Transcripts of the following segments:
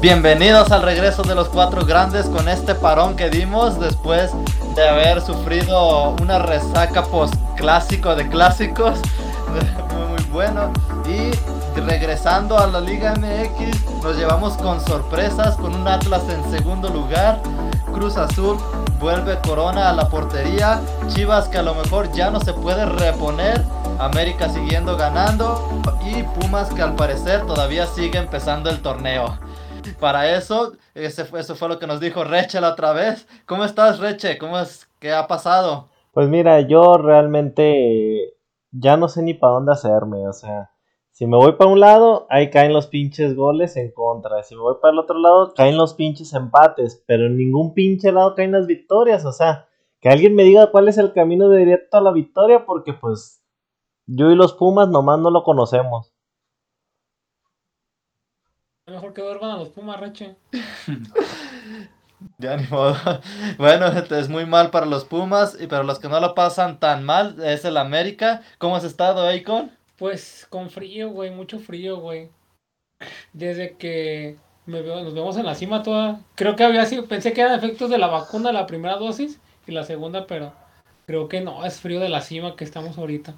Bienvenidos al regreso de los cuatro grandes con este parón que dimos después de haber sufrido una resaca post clásico de clásicos. Muy, muy bueno. Y regresando a la Liga MX, nos llevamos con sorpresas con un Atlas en segundo lugar. Cruz Azul vuelve Corona a la portería. Chivas que a lo mejor ya no se puede reponer. América siguiendo ganando. Y Pumas que al parecer todavía sigue empezando el torneo. Para eso, ese fue, eso fue lo que nos dijo Reche la otra vez. ¿Cómo estás, Reche? ¿Cómo es? ¿Qué ha pasado? Pues mira, yo realmente ya no sé ni para dónde hacerme. O sea, si me voy para un lado, ahí caen los pinches goles en contra. Si me voy para el otro lado, caen los pinches empates. Pero en ningún pinche lado caen las victorias. O sea, que alguien me diga cuál es el camino de directo a la victoria, porque pues yo y los Pumas nomás no lo conocemos. Mejor que duerman a los Pumas, Reche. Ya ni modo. Bueno, es muy mal para los Pumas y para los que no lo pasan tan mal es el América. ¿Cómo has estado, Akon? Pues con frío, güey, mucho frío, güey. Desde que me veo, nos vemos en la cima toda. Creo que había sido, pensé que eran efectos de la vacuna, la primera dosis y la segunda, pero creo que no, es frío de la cima que estamos ahorita.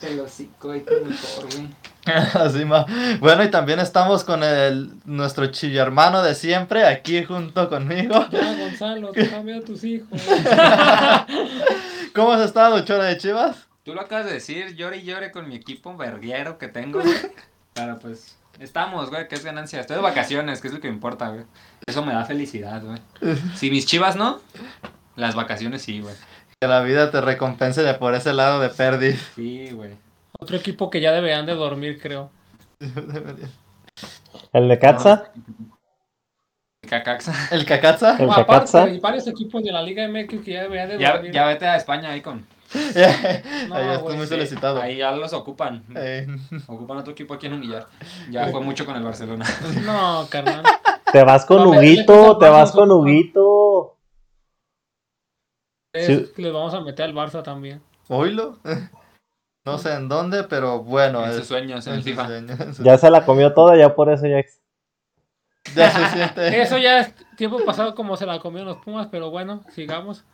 Pero sí, güey, qué mejor, güey. Así ma. Bueno, y también estamos con el nuestro chillermano de siempre aquí junto conmigo. Ya, Gonzalo, te cambio a tus hijos. ¿Cómo has estado, Chora de Chivas? Tú lo acabas de decir, llore y llore con mi equipo verguero que tengo, güey. Pero pues, estamos, güey, que es ganancia. Estoy de vacaciones, que es lo que me importa, güey. Eso me da felicidad, güey. Si mis chivas no, las vacaciones sí, güey. Que la vida te recompense de por ese lado de perdiz. Sí, güey. Otro equipo que ya deberían de dormir, creo. ¿El de Katza? Cacaxa. ¿El Cacaza? ¿El Cacatza? hay varios equipos de la Liga MX que ya deberían de Ya, dormir. ya vete a España ahí con. No, Ahí estoy güey, muy sí. solicitado. Ahí ya los ocupan. Eh, Ocupan otro equipo aquí en Humillar. Ya fue mucho con el Barcelona. No, carnal. Te vas con No, Huguito, te vas con. Huguito. Es- Sí. Les vamos a meter al Barça también. ¿Oílo? No sé en dónde, pero bueno. En es- sus sueños, en en el sus FIFA. sueños, en sus- Ya se la comió toda, ya por eso ya. Ya se siente. Eso ya es tiempo pasado como se la comieron los Pumas, pero bueno, sigamos.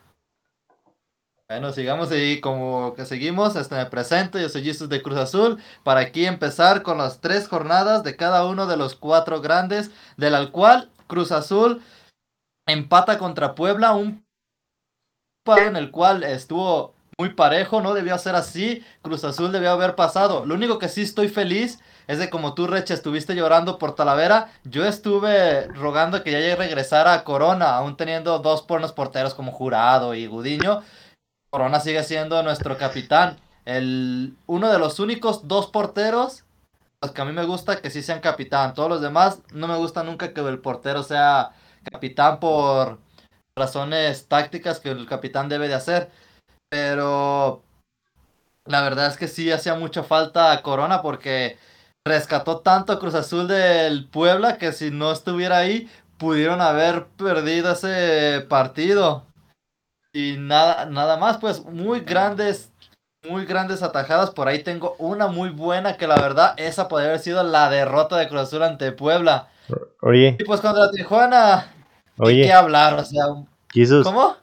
Bueno, sigamos ahí como que seguimos. Este me presento, yo soy Jesus de Cruz Azul. Para aquí empezar con las tres jornadas de cada uno de los cuatro grandes, del cual Cruz Azul empata contra Puebla, un partido en el cual estuvo muy parejo, no debió ser así. Cruz Azul debió haber pasado. Lo único que sí estoy feliz es de como tú, Reche, estuviste llorando por Talavera. Yo estuve rogando que ya regresara a Corona, aún teniendo dos buenos porteros como Jurado y Gudiño. Corona sigue siendo nuestro capitán. El, uno de los únicos dos porteros los que a mí me gusta que sí sean capitán. Todos los demás no me gusta nunca que el portero sea capitán por razones tácticas que el capitán debe de hacer. Pero la verdad es que sí hacía mucha falta a Corona porque rescató tanto a Cruz Azul del Puebla que si no estuviera ahí pudieron haber perdido ese partido. Y nada, nada más, pues muy grandes, muy grandes atajadas. Por ahí tengo una muy buena que la verdad esa podría haber sido la derrota de Cruz Azul ante Puebla. Oye, Y pues contra Tijuana, ¿de oye, qué hablar? O sea, Jesus, ¿cómo?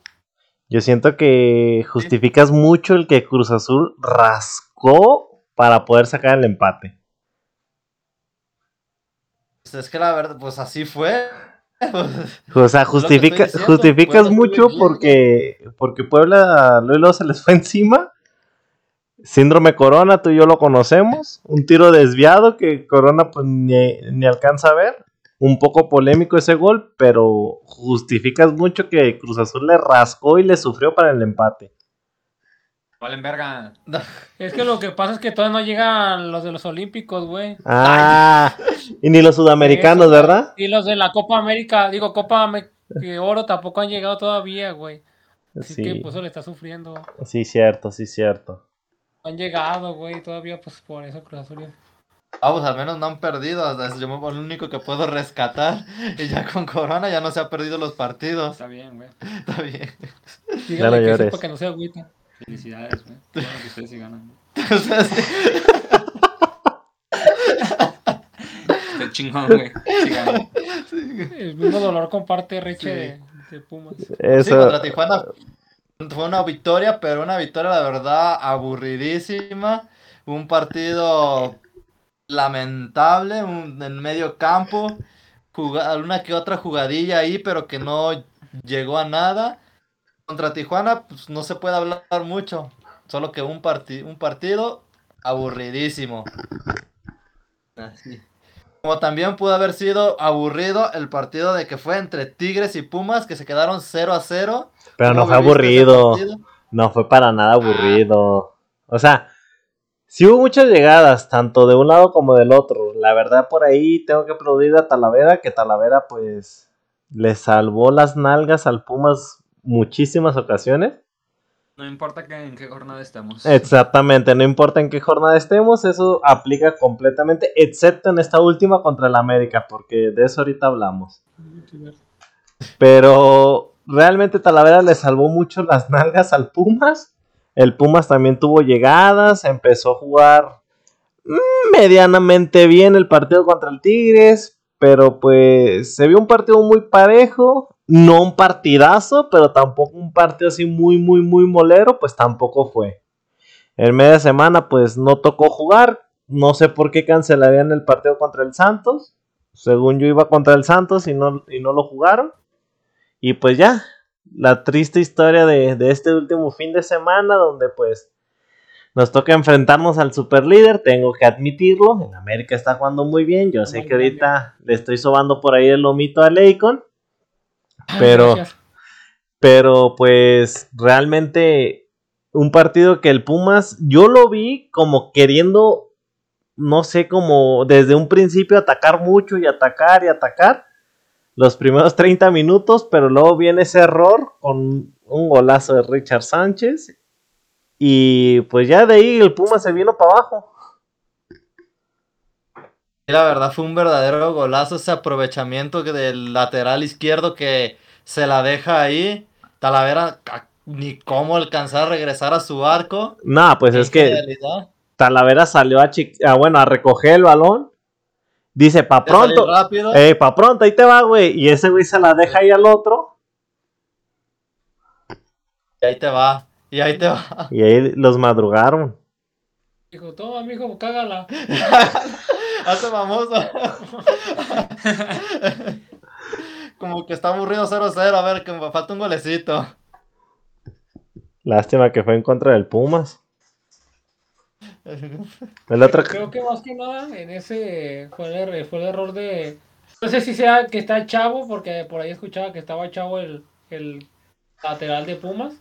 Yo siento que justificas mucho el que Cruz Azul rascó para poder sacar el empate. Pues es que la verdad, pues así fue. O sea, justifica, diciendo, justificas Puebla mucho porque, porque Puebla luego se les fue encima. Síndrome Corona, tú y yo lo conocemos. Un tiro desviado que Corona pues ni, ni alcanza a ver. Un poco polémico ese gol, pero justificas mucho que Cruz Azul le rascó y le sufrió para el empate. Valen verga. Es que lo que pasa es que todavía no llegan los de los Olímpicos, güey. Ah, y ni los sudamericanos, Eso, ¿verdad? Y los de la Copa América, digo, Copa de Oro tampoco han llegado todavía, güey. Así que Sí, pues eso le está sufriendo. sí, cierto, sí, cierto. Han llegado, güey, todavía pues por eso Cruz Azul. Vamos, al menos no han perdido. Yo me- lo único que puedo rescatar. Y ya con Corona ya no se ha perdido los partidos. Está bien, güey. Está bien. Díganle que llores. sepa que no se agüita. Felicidades, güey. Bueno que ustedes sí ganan. Entonces, chingón, güey. Sigamos. El mismo dolor comparte Reche de, de Pumas. Sí, Eso, contra Tijuana fue una victoria, pero una victoria, la verdad, aburridísima. Un partido lamentable, un- en medio campo. juga- una que otra jugadilla ahí, pero que no llegó a nada. Contra Tijuana, pues no se puede hablar mucho. Solo que un, parti- un partido aburridísimo. Así. Como también pudo haber sido aburrido el partido de que fue entre Tigres y Pumas, que se quedaron 0 a 0. pero no ¿Cómo fue aburrido. No fue para nada aburrido. O sea, sí hubo muchas llegadas, tanto de un lado como del otro. La verdad, por ahí tengo que aplaudir a Talavera, que Talavera, pues, le salvó las nalgas al Pumas muchísimas ocasiones. No importa que, en qué jornada estamos. Exactamente, no importa en qué jornada estemos, eso aplica completamente, excepto en esta última contra el América, porque de eso ahorita hablamos. Pero realmente Talavera le salvó mucho las nalgas al Pumas. El Pumas también tuvo llegadas, empezó a jugar mm, medianamente bien el partido contra el Tigres, pero pues se vio un partido muy parejo, no un partidazo, pero tampoco un partido así muy, muy, muy molero, pues tampoco fue. En media semana pues no tocó jugar, no sé por qué cancelarían el partido contra el Santos, según yo iba contra el Santos y no, y no lo jugaron. Y pues ya, la triste historia de, de este último fin de semana, donde pues nos toca enfrentarnos al superlíder, tengo que admitirlo, en América está jugando muy bien, yo sé que ahorita le estoy sobando por ahí el lomito a Leicon, pero, Gracias. pero pues realmente un partido que el Pumas, yo lo vi como queriendo, no sé, como desde un principio atacar mucho y atacar y atacar los primeros 30 minutos, pero luego viene ese error con un golazo de Richard Sánchez y pues ya de ahí el Pumas se vino para abajo. Y la verdad fue un verdadero golazo ese aprovechamiento que del lateral izquierdo que se la deja ahí. Talavera ni cómo alcanzar a regresar a su arco. No, pues es que. Talavera salió a, chi- a, bueno, a recoger el balón. Dice, pa' pronto. Eh, pa' pronto, ahí te va, güey. Y ese güey se la deja ahí al otro. Y ahí te va. Y ahí te va. Y ahí los madrugaron. Dijo, toma, mijo, cágala. Hace famoso. Como que está aburrido 0-0. A ver, que me falta un golecito. Lástima que fue en contra del Pumas. El otro. Creo que más que nada en ese fue el, er- fue el error de. No sé si sea que está chavo, porque por ahí escuchaba que estaba chavo el, el lateral de Pumas.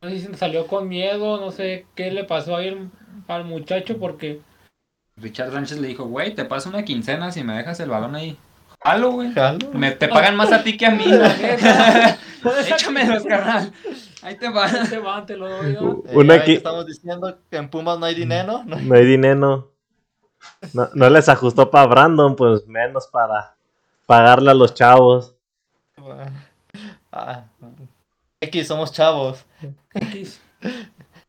No sé si salió con miedo, no sé qué le pasó ahí al, al muchacho, porque Richard Sánchez le dijo, güey, te paso una quincena si me dejas el balón ahí. Jalo, güey. Jalo. Me, te pagan más a ti que a mí. Échamelos, carnal. Ahí te va. te va, te lo doy. ¿no? Eh, Una que estamos diciendo que en Pumas no hay dinero. ¿no? No hay dinero. No, no les ajustó para Brandon, pues menos para pagarle a los chavos. Ah, X, somos chavos. X.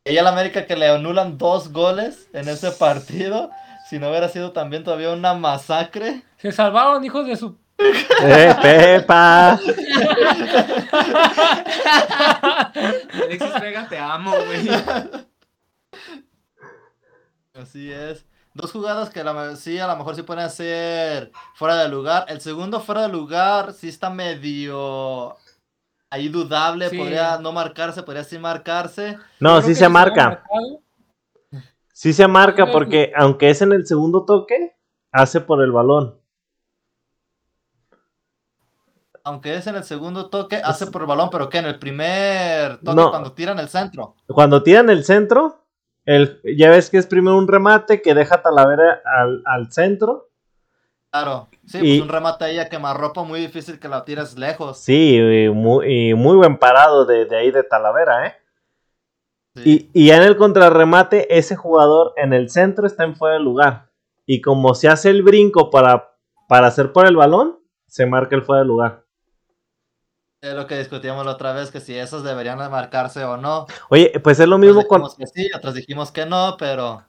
Ella la América que le anulan dos goles en ese partido. Si no hubiera sido también todavía una masacre. Se salvaron, hijos de su. ¡Eh, Pepa! Alexis Vega, te amo, güey. Así es. Dos jugadas que a la- sí, a lo mejor sí pueden ser fuera de lugar. El segundo fuera de lugar sí está medio ahí dudable. Sí. Podría no marcarse, podría sí marcarse. No, Creo sí se marca. marcado. Sí se marca porque aunque es en el segundo toque, hace por el balón. Aunque es en el segundo toque, hace por el balón, pero que en el primer toque No. cuando tiran el centro. Cuando tiran el centro, el, ya ves que es primero un remate que deja Talavera al, al centro. Claro. Sí, Y- pues un remate ahí a quemarropa muy difícil que la tires lejos. Sí, y muy, y muy buen parado de, de ahí de Talavera, ¿eh? Sí. Y, y ya en el contrarremate, ese jugador en el centro está en fuera de lugar. Y como se hace el brinco para, para hacer por el balón, se marca el fuera de lugar. Es lo que discutíamos la otra vez, que si esos deberían de marcarse o no. Oye, pues es lo mismo con, dijimos que sí, otros dijimos que no, pero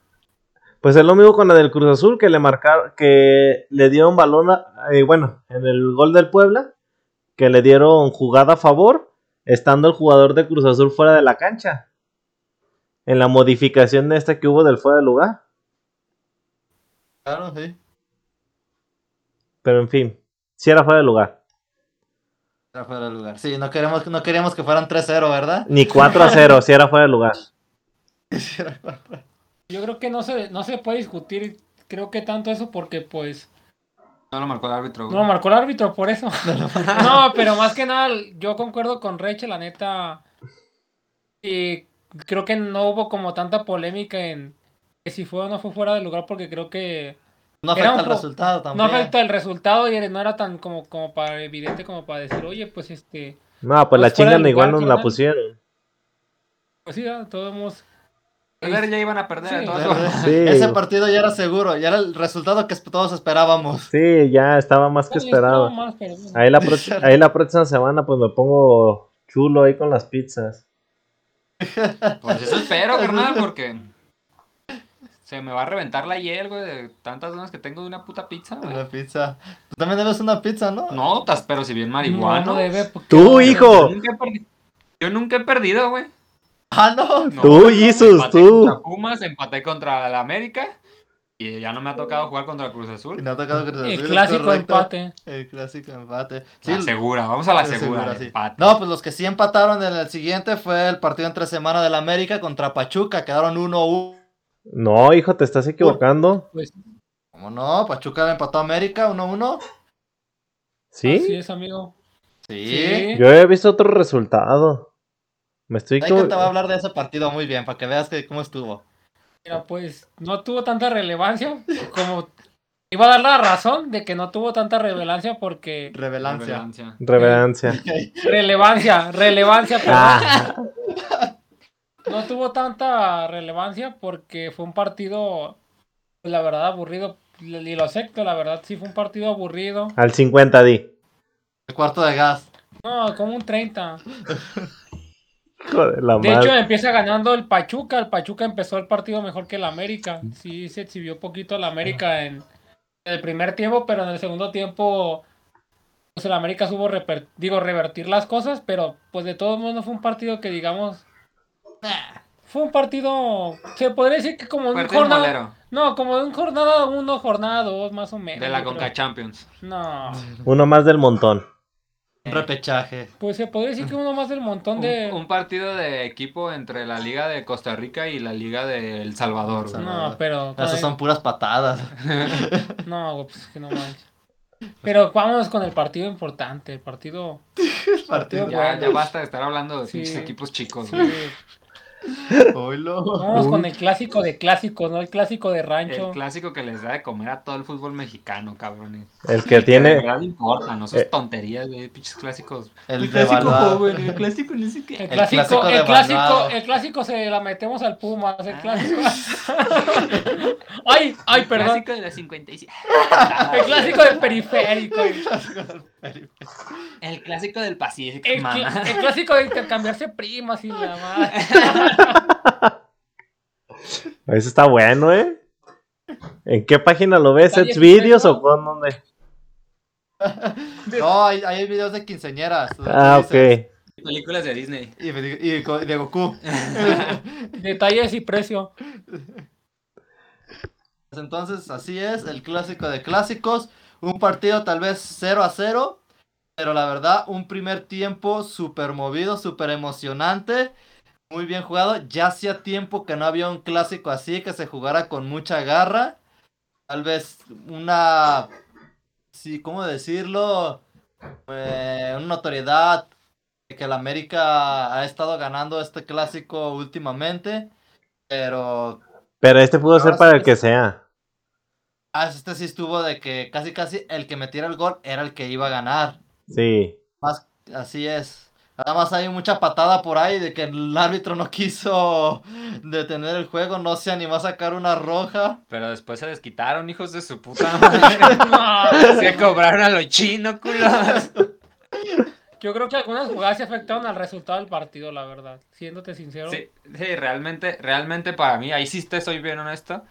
Pues es lo mismo con la del Cruz Azul, que le marcaron, que le dieron balón, a- eh, bueno, en el gol del Puebla, que le dieron jugada a favor, estando el jugador de Cruz Azul fuera de la cancha. En la modificación esta que hubo del fuera de lugar. Claro, sí. Pero en fin, si era fuera de lugar. Era fuera de lugar. Sí, no queremos, no queríamos que fueran 3-0, ¿verdad? Ni 4 a 0, si era fuera de lugar. Sí, era fuera- Yo creo que no se, no se puede discutir, creo que tanto eso porque pues No lo marcó el árbitro, güey. no lo marcó el árbitro por eso. No, pero más que nada yo concuerdo con Reche, la neta. Y creo que no hubo como tanta polémica en que si fue o no fue fuera de lugar porque creo que No Era afecta el resultado no afecta el resultado y no era tan como, como para evidente como para decir, oye, pues este, No, pues la Pues de chingan igual nos la pusieron. pues sí, ya, todos hemos... A ver, ya iban a perder Sí. Sí. Ese partido ya era seguro, ya era el resultado que todos esperábamos. Sí, ya estaba más que esperado. más, pero bueno. Ahí la, ahí la próxima semana pues me pongo chulo ahí con las pizzas. Pues eso espero, carnal, porque se me va a reventar la hiel, güey, de tantas ganas que tengo de una puta pizza, güey. Una pizza. Tú también debes una pizza, ¿no? No, tas- pero si bien marihuana. no debe, porque- ¡Tú, hijo! Yo nunca he perdi- Yo nunca he perdido, güey. Ah, no. No, Tú, empaté tú. Contra Pumas, empaté contra la América. Y ya no me ha tocado jugar contra el Cruz Y Azul. no ha tocado Cruz El Azul, es clásico correcto. empate. El clásico empate. Sí, La segura, vamos a la el segura. seguro, el sí. empate. No, pues los que sí empataron en el siguiente fue el partido entre semana del América contra Pachuca. Quedaron 1-1. No, hijo, te estás equivocando. Pues ¿Cómo no? Pachuca le empató a América 1-1. así ¿Sí? es, amigo. Sí. Sí. Yo he visto otro resultado. Me estoy Hay que te va a hablar de ese partido muy bien, para que veas que cómo estuvo. Mira, pues no tuvo tanta relevancia como... Iba a dar la razón de que no tuvo tanta relevancia porque... Revelancia. Relevancia, relevancia, perdón. Ah, No tuvo tanta relevancia porque fue un partido, pues, la verdad, aburrido. Y lo acepto, la verdad, sí fue un partido aburrido. al 50 di. El cuarto de gas. No, como un 30. Joder, la De hecho, empieza ganando el Pachuca. El Pachuca empezó el partido mejor que el América. Sí, se exhibió poquito el América en el primer tiempo, pero en el segundo tiempo, pues el América supo reper- digo, revertir las cosas, pero pues de todos modos no fue un partido que digamos... Fue un partido, se podría decir que como un Partido jornada... molero No, como de un jornada uno, jornada dos, más o menos. de la creo. Conca Champions. No, Uno más del montón. Un repechaje. pues se podría decir que uno más del montón de... un partido de equipo entre la Liga de Costa Rica y la Liga de El Salvador. güey. No, pero... Esas son puras patadas. No, güey, pues que no manches. Pero vámonos con el partido importante, el partido... Partido. Ya, ya basta de estar hablando de Sí. pinches equipos chicos. sí, güey. Oilo. Vamos con el clásico de clásicos, ¿no? El clásico de rancho. El clásico que les da de comer a todo el fútbol mexicano, cabrones. El que De tiene. verdad importa, no sus Eh. tonterías, güey, pinches clásicos. El devaluado. joven, el clásico no sé qué. El El clásico, clásico el de clásico, el clásico se la metemos al Pumas, el Ah. clásico. ay, ay, perdón. Clásico de la 57. El clásico del periférico. El, clásico del Pacífico, el mamá. cl- el clásico de intercambiarse primas y la madre. Eso está bueno, ¿eh? ¿En qué página lo ves? Está ¿Sets bien, videos o con dónde? No, hay, hay videos de quinceañeras. tú Ah, ok. Películas de Disney. Y, de Goku. Detalles y precio. Entonces, así es, el clásico de clásicos. Un partido tal vez 0 a 0. Pero la verdad, un primer tiempo súper movido, súper emocionante. Muy bien jugado. Ya hacía tiempo que no había un clásico así, que se jugara con mucha garra. Tal vez una... Sí, ¿cómo decirlo? Eh, una notoriedad de que el América ha estado ganando este clásico últimamente. Pero Pero este pudo ser para el que sea. Ah, este sí estuvo de que casi casi el que metiera el gol era el que iba a ganar. Sí. Más, así es. Nada más hay mucha patada por ahí de que el árbitro no quiso detener el juego, no se animó a sacar una roja. Pero después se desquitaron, hijos de su puta madre. se cobraron a los chinos, culos. Yo creo que algunas jugadas se afectaron al resultado del partido, la verdad. Siéndote sincero. Sí, sí, realmente, realmente para mí, ahí sí te soy bien honesto.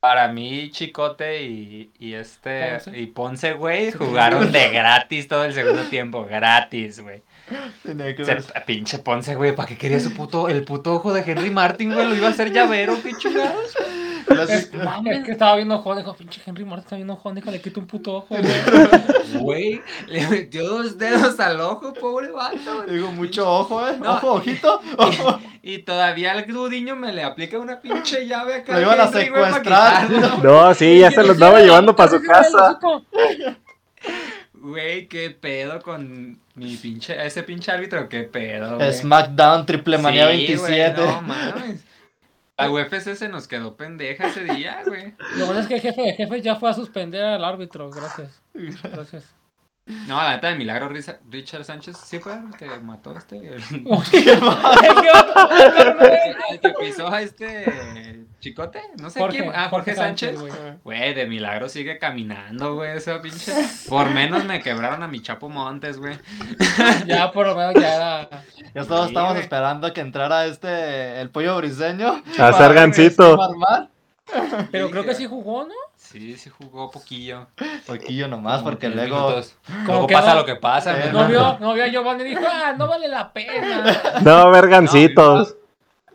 Para mí, Chicote y, y este Ponce. y Ponce, güey, jugaron de gratis todo el segundo tiempo, gratis, güey. Se- Pinche Ponce, güey, ¿para qué quería su puto, el puto ojo de Henry Martin, güey? Lo iba a hacer llavero, qué chingados. Es, Clásico. es que estaba viendo ojón, dijo, pinche Henry Martin está viendo ojón, déjale quito un puto ojo, güey. Güey, le metió dos dedos al ojo, pobre vato. güey. Digo, mucho ojo, ¿eh? No. Ojo, ojito. Ojo. Y todavía el Gudiño me le aplica una pinche llave acá. Lo iban a güey, secuestrar. No, sí, ya se lo estaba llevando para su casa. Güey, qué pedo con mi pinche, ese pinche árbitro, qué pedo. güey. SmackDown Triple Manía Sí, güey, 27. no mames. La UFC se nos quedó pendeja ese día, güey. Lo bueno es que el jefe de jefes ya fue a suspender al árbitro, gracias. Gracias. No, la neta de milagro, Richard Sánchez, ¿sí fue el que mató a este? El, ¿Qué otro? el que pisó a este chicote, no sé Jorge, quién. Ah, Jorge, Sánchez. güey. De milagro sigue caminando, güey, esa pinche. Por menos me quebraron a mi Chapo Montes, güey. Ya por lo menos ya era. Ya todos Sí, estábamos güey. esperando que entrara este, el pollo briseño. A hacer gancito. armar. Pero creo que sí jugó, ¿no? Sí, sí jugó poquillo. Poquillo nomás, Como porque luego. minutos. Como Luego que pasa no- lo que pasa, Eh, güey. No vio, no vio a Giovanni y dijo, ah, no vale la pena. No, vergancitos.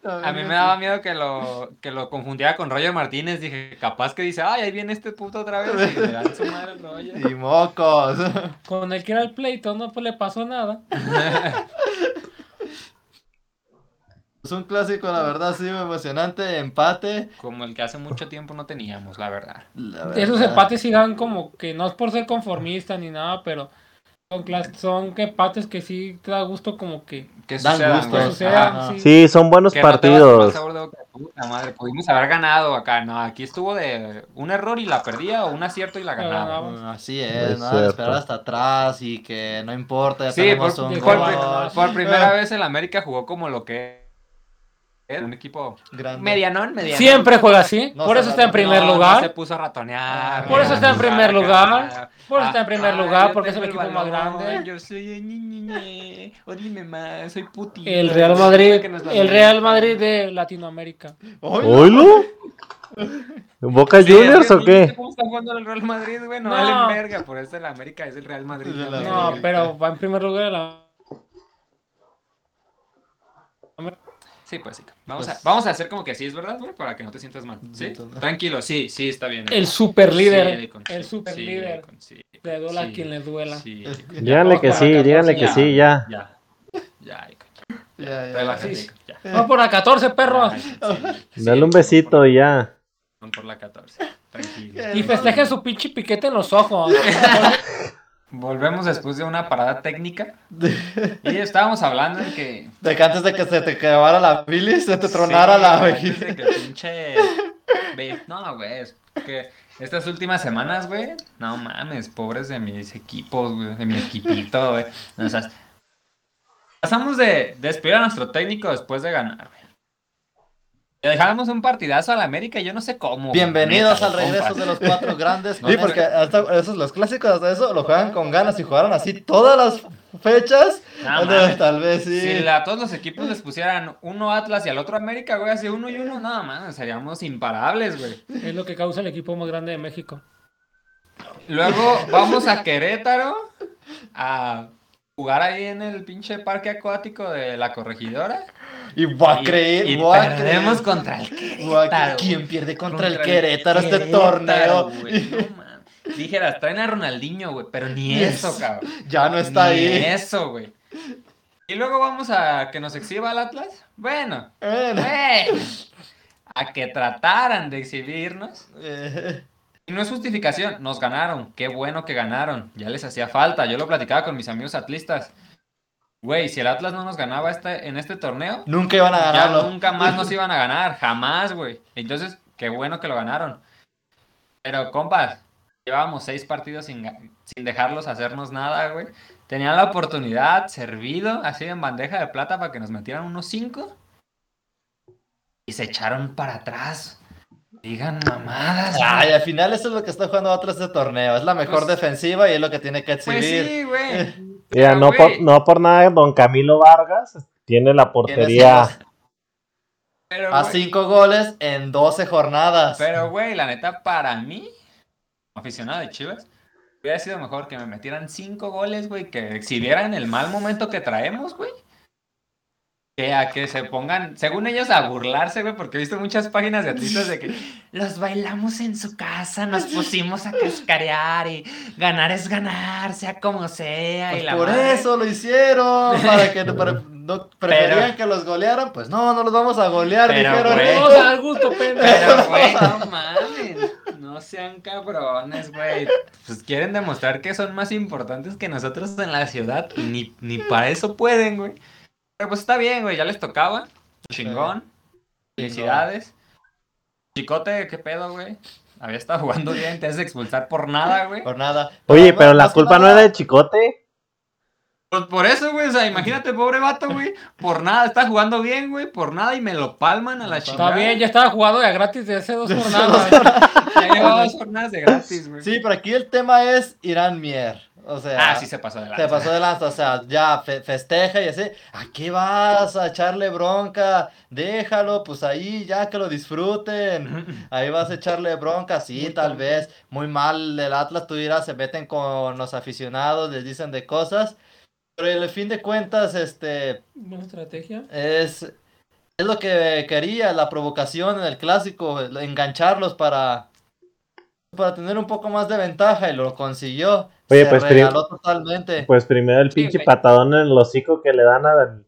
A mí me daba miedo que lo, que lo confundiera con Roger Martínez. Dije, capaz que dice, ay, ahí viene este puto otra vez. Y le dan su madre al Roger. Y mocos. Con el que era el pleito, no pues le pasó nada. Es un clásico, la verdad, sí, muy emocionante. Empate. Como el que hace mucho tiempo no teníamos, la verdad. La Esos verdad. empates sí dan como que no es por ser conformista ni nada, pero son, que empates que sí te da gusto como que Que Dan sucedan, gusto. que sucedan, sí. Sí, son buenos Que no te vas con partidos. más sabor de boca. Puta madre, pudimos haber ganado acá. No, aquí estuvo de un error y la perdía o un acierto y la ganaba. Mm, Así Es es, ¿no? cierto. Esperar hasta atrás y que no importa, ya Sí, tenemos por, un por- gol. por primera vez el América jugó como lo que es un equipo Grande. medianón, medianón. Siempre juega así, No por eso está en primer No, lugar. no se puso a ratonear. Por eso está en primer acá. lugar. Por eso está en primer Ah, lugar, yo porque es el equipo más grande. Yo soy el ñi, ñi, ñe, odime más, soy putito. El Real Madrid, el Real. Madrid de Latinoamérica. ¡Oilo! ¿Boca Sí, Juniors o qué? ¿Cómo está jugando el Real Madrid, güey? No, valen verga, por eso el América es el Real Madrid. No, pero va en primer lugar la... Sí, pues sí. Vamos, Pues- a, vamos a hacer como que sí, es verdad, güey, para que no te sientas mal. ¿Sí? Tranquilo, sí, sí, está bien. El super líder, Sí, el super sí, líder. Le duela a quien le duela. Díganle que sí, díganle que sí, ya. Ya. Ya. Ya, ya, ya. Vamos por la 14, perro. Ya, sí, sí, Dale un besito y ya. Van por la 14. Tranquilo. Y festejen su pinche piquete en los ojos. Volvemos después de una parada técnica. Y estábamos hablando de que. De que antes de que se te quemara la bilis, se te tronara Sí, la antes de que pinche. No, güey. Es que estas últimas semanas, güey. No mames, pobres de mis equipos, güey. De mi equipito, güey. O sea, pasamos de despedir a nuestro técnico después de ganar, güey. Le dejamos un partidazo a la América y yo no sé cómo. Bienvenidos neta, al regreso compas. de los cuatro grandes. No, Sí, porque hasta esos, los clásicos, hasta eso, lo juegan con ganas y jugaron así todas las fechas. No, tal vez sí. Si a todos los equipos les pusieran uno Atlas y al otro América, güey, así uno y uno, nada más, seríamos imparables, güey. Es lo que causa el equipo más grande de México. Luego vamos a Querétaro a jugar ahí en el pinche parque acuático de la corregidora. Y voy a creer, y voy a creer. contra el Querétaro. ¿Quién pierde contra, el Querétaro este torneo? Dijeras, traen a Ronaldinho, güey, pero ni eso, cabrón. Ya no está Ni ahí. eso, güey. Y luego vamos a que nos exhiba el Atlas. Bueno. A que trataran de exhibirnos. Eh, Y no es justificación, nos ganaron. Qué bueno que ganaron. Ya les hacía falta. Yo lo platicaba con mis amigos atlistas. Güey, si el Atlas no nos ganaba este, en este torneo, nunca iban a ya ganarlo. nunca más nos iban a ganar. Jamás, güey. Entonces, qué bueno que lo ganaron. Pero, compas, llevábamos seis partidos sin, dejarlos hacernos nada, güey. Tenían la oportunidad, servido, así en bandeja de plata para que nos metieran unos cinco. Y se echaron para atrás. Digan mamadas. Ay, al final eso es lo que está jugando Atlas este torneo. Es la mejor Pues- defensiva y es lo que tiene que exhibir. Pues sí, güey. Mira, Pero, no por, no por nada, don Camilo Vargas tiene la portería. Pero, a güey, 5 goles en 12 jornadas. Pero, güey, la neta, para mí, aficionado de Chivas, hubiera sido mejor que me metieran cinco goles, güey, que exhibieran el mal momento que traemos, güey. Que a que se pongan, según ellos, a burlarse, güey, porque he visto muchas páginas de artistas de que los bailamos en su casa, nos pusimos a cascarear y ganar es ganar, sea como sea. Pues y la por madre. eso lo hicieron, para que para- no preferían que los golearan, pues no, no los vamos a golear, Pero, dijeron. güey. Vamos al gusto, pendejo. Pero, güey, no mames. No sean cabrones, güey. Pues quieren demostrar que son más importantes que nosotros en la ciudad. y Ni, ni para eso pueden, güey. Pero pues está bien, güey. Ya les tocaba. Chingón. Felicidades. Chicote, ¿qué pedo, güey? Había estado jugando bien. Te has de expulsar por nada, güey. Por nada. Oye, pero la culpa no era de Chicote. Pues por eso, güey. O sea, imagínate, pobre vato, güey. Por nada. Está jugando bien, güey. Por nada y me lo palman a la chingada. Está bien, ya estaba jugado ya gratis de hace dos jornadas. Ya llevaba dos jornadas de gratis, güey. Sí, pero aquí el tema es Irán Mier. O sea, Ah, sí se pasó de se pasó de lanza, o sea, ya fe- festeja y así. ¿A qué vas a echarle bronca? Déjalo, pues ahí ya que lo disfruten. Ahí vas a echarle bronca, sí, Muy tal vez. Muy mal el Atlas, tú dirás, se meten con los aficionados, les dicen de cosas. Pero en el fin de cuentas, este, Buena estrategia. es, es lo que quería, la provocación en el clásico, engancharlos para, para tener un poco más de ventaja y lo consiguió. Oye, Se pues, regaló totalmente. Pues primero el pinche patadón en el hocico que le dan al,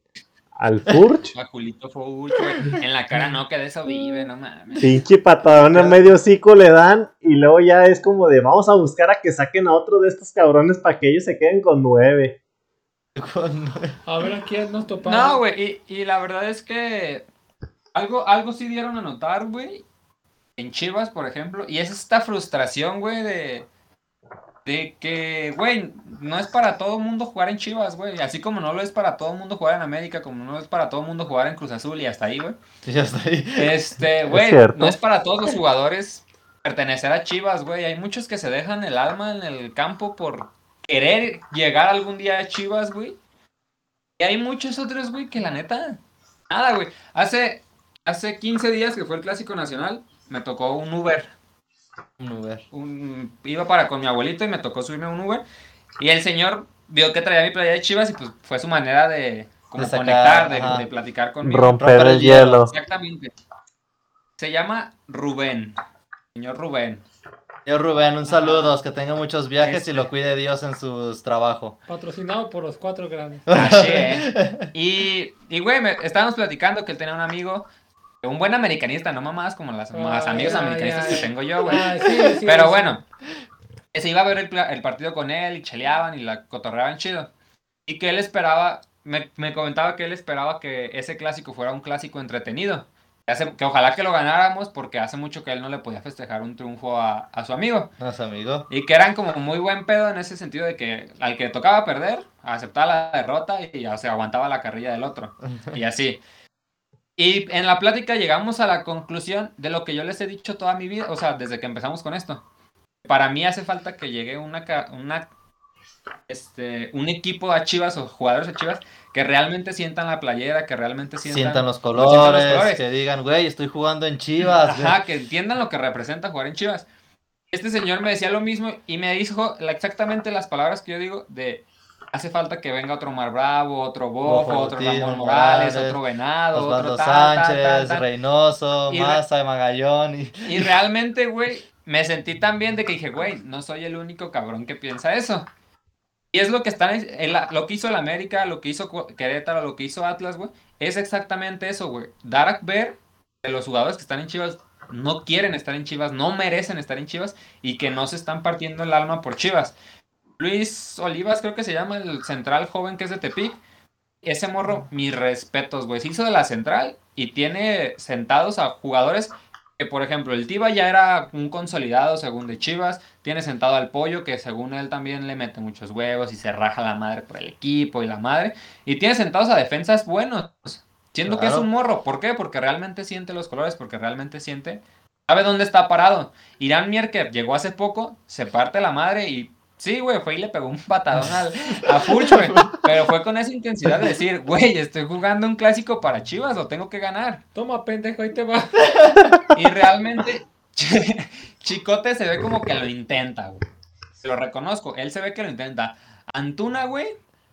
al Furch. A Julito Furch, güey. En la cara no, que de eso vive, no mames. pinche patadón en medio hocico le dan. Y luego ya es como de vamos a buscar a que saquen a otro de estos cabrones para que ellos se queden con nueve. A ver a quién nos topamos. No, güey, y, y la verdad es que algo, algo sí dieron a notar, güey. En Chivas, por ejemplo. Y es esta frustración, güey, de. De que, güey, no es para todo mundo jugar en Chivas, güey. Así como no lo es para todo mundo jugar en América, como no es para todo mundo jugar en Cruz Azul y hasta ahí, güey. Y ya está ahí. Este, güey, no es para todos los jugadores pertenecer a Chivas, güey. Hay muchos que se dejan el alma en el campo por querer llegar algún día a Chivas, güey. Y hay muchos otros, güey, que la neta, nada, güey. Hace, hace 15 días que fue el Clásico Nacional, me tocó un Uber. Un Uber. Un- iba para con mi abuelito y me tocó subirme a un Uber. Y el señor vio que traía mi playa de Chivas y pues fue su manera de como De sacar, conectar, de, platicar conmigo. Romper romper el el hielo. hielo. Exactamente. Se llama Rubén. Señor Rubén. Yo Rubén, un saludo, que tenga muchos viajes Este. y lo cuide Dios en su trabajo. Patrocinado por los cuatro grandes. Así, ¿eh? Y, y güey, me- estábamos platicando que él tenía un amigo, un buen americanista, no mamás como las, Ay, amigos ay, americanistas ay. que tengo yo, güey. Sí, sí, Pero sí. bueno, se iba a ver el, el partido con él y cheleaban y la cotorreaban chido. Y que él esperaba, me, me comentaba que él esperaba que ese clásico fuera un clásico entretenido. Que, hace- que ojalá que lo ganáramos porque hace mucho que él no le podía festejar un triunfo a, a su amigo. No es amigo. Y que eran como muy buen pedo en ese sentido de que al que le tocaba perder, aceptaba la derrota y ya se aguantaba la carrilla del otro. Y así. Y en la plática llegamos a la conclusión de lo que yo les he dicho toda mi vida, o sea, desde que empezamos con esto. Para mí hace falta que llegue una, una este, un equipo a Chivas o jugadores a Chivas que realmente sientan la playera, que realmente sientan, Sientan los sientan los colores, colores. que digan, güey, estoy jugando en Chivas. güey". Ajá, que entiendan lo que representa jugar en Chivas. Este señor me decía lo mismo y me dijo exactamente las palabras que yo digo de hace falta que venga otro Mar Bravo, otro Bofo, Bofo, otro Ramón Morales, Morales, otro Venado, Osvaldo otro tal, Sánchez, tal, tal. Reynoso, Y Maza, Magallón. Y... Y realmente, güey, me sentí tan bien de que dije, güey, no soy el único cabrón que piensa eso. Y es lo que está en la- lo que hizo el América, lo que hizo Querétaro, lo que hizo Atlas, güey. Es exactamente eso, güey. Dar a ver que los jugadores que están en Chivas no quieren estar en Chivas, no merecen estar en Chivas y que no se están partiendo el alma por Chivas. Luis Olivas, creo que se llama el central joven que es de Tepic. Ese morro, mis respetos, güey. Se hizo de la central y tiene sentados a jugadores que, por ejemplo, el Tiva ya era un consolidado según de Chivas. Tiene sentado al pollo, que según él también le mete muchos huevos y se raja la madre por el equipo y la madre. Y tiene sentados a defensas buenos. Siendo que es un morro. ¿Por qué? Porque realmente siente los colores, porque realmente siente. Sabe dónde está parado. Irán Mier, que llegó hace poco, se parte la madre y Sí, güey, fue y le pegó un patadón al, a Furch, güey. Pero fue con esa intensidad de decir, güey, estoy jugando un clásico para Chivas, lo tengo que ganar. Toma, pendejo, ahí te va. Y realmente, Chicote se ve como que lo intenta, güey. Lo reconozco, él se ve que lo intenta. Antuna, güey,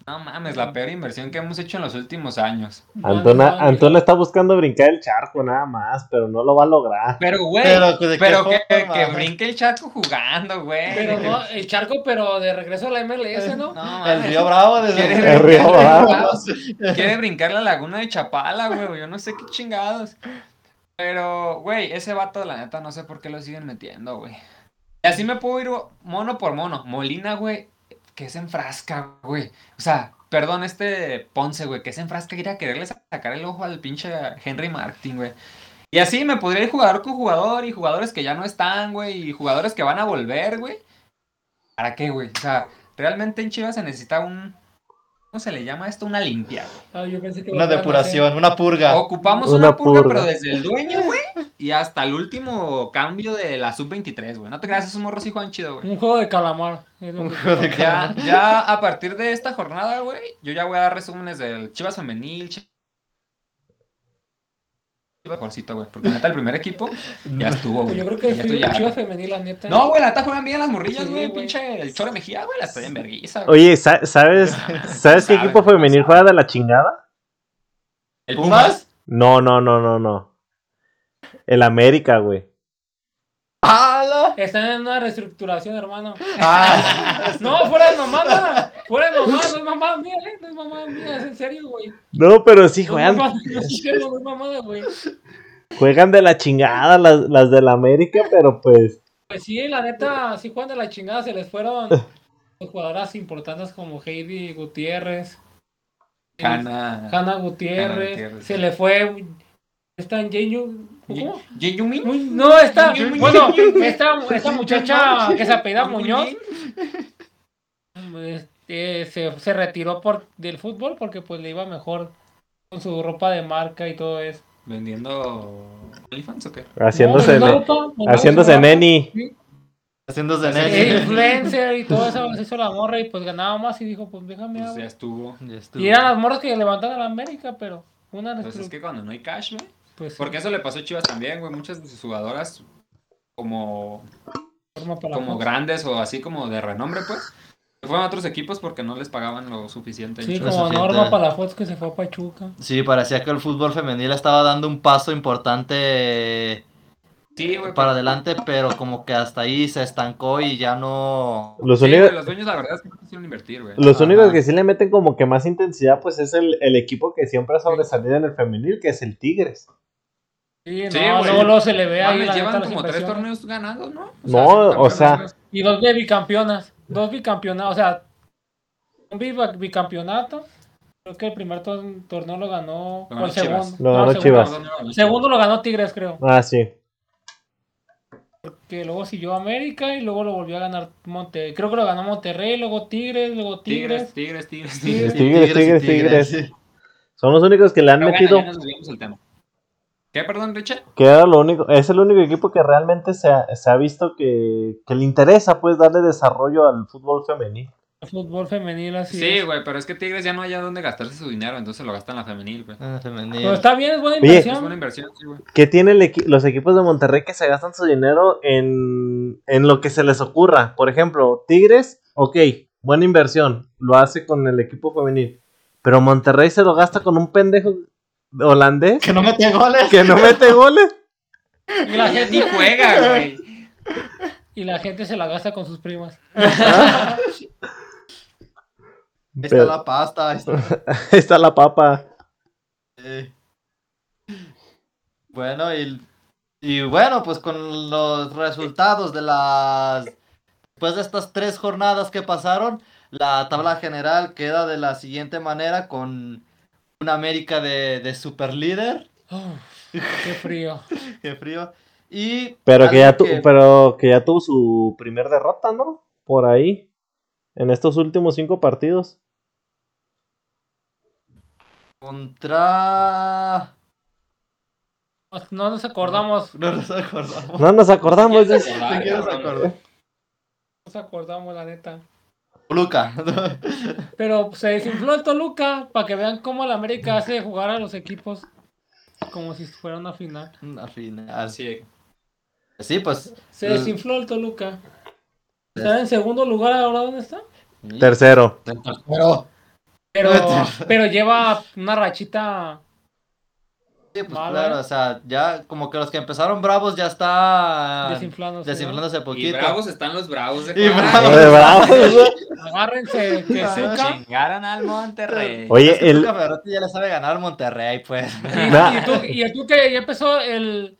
no mames, la peor inversión que hemos hecho en los últimos años. Antuna está buscando brincar el charco nada más, pero no lo va a lograr. Pero, güey, Pero, pero, ¿de qué que, que brinque el charco jugando, güey. Pero no, el charco, pero de regreso a la MLS, ¿no? No, El. Río Bravo desde ¿Quiere El Río Bravo. Quiere brincar la laguna de Chapala, güey. Yo no sé qué chingados. Pero, güey, ese vato, la neta, no sé por qué lo siguen metiendo, güey. Y así me puedo ir mono por mono. Molina, güey, que se enfrasca, güey. O sea, perdón, este Ponce, güey, que se enfrasca ir a quererle sacar el ojo al pinche Henry Martin, güey. Y así me podría ir jugador con jugador y jugadores que ya no están, güey, y jugadores que van a volver, güey. ¿Para qué, güey? O sea, realmente en Chivas se necesita un... ¿Cómo se le llama esto? Una limpia, güey. Ah, yo pensé que Una depuración, una purga. Ocupamos Una una, purga, purga. pero desde el dueño, güey, y hasta el último cambio de la sub-23, güey. No te creas, esos morros sí juegan chido, güey. Un juego de calamar. es Un juego de Ya, ya a partir de esta jornada, güey, yo ya voy a dar resúmenes del Chivas Femenil, Chi- Chivas Mejorcito, güey, porque neta el primer equipo ya estuvo, güey. Yo creo que fui ya- Chivas femenil, la neta. No, güey, la neta juegan bien las morrillas, güey, pinche el Chore Mejía, güey, la estoy en vergüenza, güey. Oye, sa- ¿sabes, ¿sabes qué Sabe, equipo femenil sabe. juega de la chingada? ¿El ¿Pumas? No, no, no, no, no. El América, güey. ¡Hala! Están en una reestructuración, hermano. Ah, No, fuera de mamada. Fuera de mamada, no es mamada mía, ¿eh? No es mamada mía, es en serio, güey. No, pero sí juegan, no es mamada, güey. juegan de la chingada las, las del América, pero pues Pues sí, la neta, sí juegan de la chingada, se les fueron pues, jugadoras importantes como Heidi Gutiérrez, Hanna. Hanna Gutiérrez, Gutiérrez, se sí. le fue, está en Jeju. Muy- No, está, bueno, esta, esta muchacha que se apellida Muñoz, este, se, se retiró por, del fútbol porque pues le iba mejor con su ropa de marca y todo eso. ¿Vendiendo OnlyFans o qué? haciéndose, No, haciéndose neni. sí. haciéndose nene. influencer y todo eso se hizo la morra y pues ganaba más y dijo pues déjame Pues ya estuvo. Ya estuvo. y eran las morras que levantaban a la América pero una Pues es que cuando no hay cash, güey. Pues sí, Porque eso le pasó a Chivas también, güey. Muchas de sus jugadoras, como, forma para como grandes o así como de renombre, pues, se fueron a otros equipos porque no les pagaban lo suficiente. en sí como suficiente. Norma Palafox que se fue a Pachuca Sí, parecía que el fútbol femenil estaba dando un paso importante Sí, güey. para pero- adelante, pero como que hasta ahí se estancó y ya no... Los sí, güey, los dueños, la verdad es que no quisieron invertir, güey. los Ajá. únicos que sí le meten como que más intensidad, pues es el, el equipo que siempre ha sobresalido en el femenil, que es el Tigres. Sí, no, Sí, luego, luego se le ve ahí la llevan como tres torneos ganados, ¿no? No, son o sea- y dos de bicampeonas dos bicampeonatos o sea un bicampeonato creo que el primer tor- torneo lo ganó Lo o ganó el Chivas. segundo Lo No, ganó el Chivas. segundo. ¿no? El segundo lo ganó Tigres creo Ah, sí. que luego siguió América y luego lo volvió a ganar Monterrey. Creo que lo ganó Monterrey, luego Tigres, luego Tigres, Tigres. tigres, tigres, Tigres. tigres. Tigres, tigres, tigres. Son los únicos que le han Pero bueno, metido. ya nos desviamos del tema. ¿Qué, perdón, Richard? Que era lo único, es el único equipo que realmente se ha, se ha visto que, que le interesa pues darle desarrollo al fútbol femenil. El fútbol femenil así Sí, güey, pero es que Tigres ya no haya dónde gastarse su dinero, entonces lo gastan en la femenil, güey. Ah, femenil. Pero está bien, es buena Oye. Es inversión. buena inversión, sí, güey. ¿Qué tienen los equipos de Monterrey que se gastan su dinero en, en lo que se les ocurra? Por ejemplo, Tigres, ok, buena inversión, lo hace con el equipo femenil. Pero Monterrey se lo gasta con un pendejo holandés Que no metía goles. que no mete goles. Y la Ni gente, juega, güey. y la gente se la gasta con sus primas. Ahí está Pero- la pasta. ahí está- Ahí está la papa. Sí. Bueno, y, y bueno, pues con los resultados de las... Después de estas tres jornadas que pasaron, la tabla general queda de la siguiente manera con una América de, de super líder. Qué frío. Qué frío. Y Pero que, ya tu- pero que ya tuvo su primer derrota, ¿no? Por ahí. En estos últimos cinco partidos. contra... No nos acordamos, No nos acordamos. No nos acordamos de ¿Quién se eso. acordaba, ¿De quién nos cabrón? acordamos? no nos acordamos la neta. Toluca. Pero se desinfló el Toluca para que vean cómo el América hace jugar a los equipos como si fuera una final. Al final. Así. Sí, pues. Se desinfló el Toluca. ¿Está en segundo lugar ahora dónde está? Tercero. Pero. Pero, pero lleva una rachita. Sí, pues Vale. claro, o sea, ya como que los que empezaron bravos ya están Desinflándose, ¿no? desinflándose Y poquito. bravos están los bravos de Y bravos. De bravos. Agárrense, que Zucca. Chingaron al Monterrey. Oye, Es que el, Tuca Ferretti ya le sabe ganar al Monterrey, pues. Y, y tú, y el Tuca ya empezó el,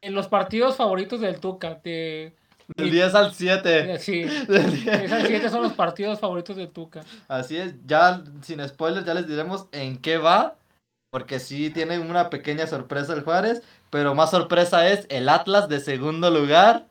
en los partidos favoritos del Tuca. De, Del 10 al 7. de- sí, esos siete son los partidos favoritos del Tuca. Así es, ya sin spoilers ya les diremos en qué va, porque sí tiene una pequeña sorpresa el Juárez, pero más sorpresa es el Atlas de segundo lugar.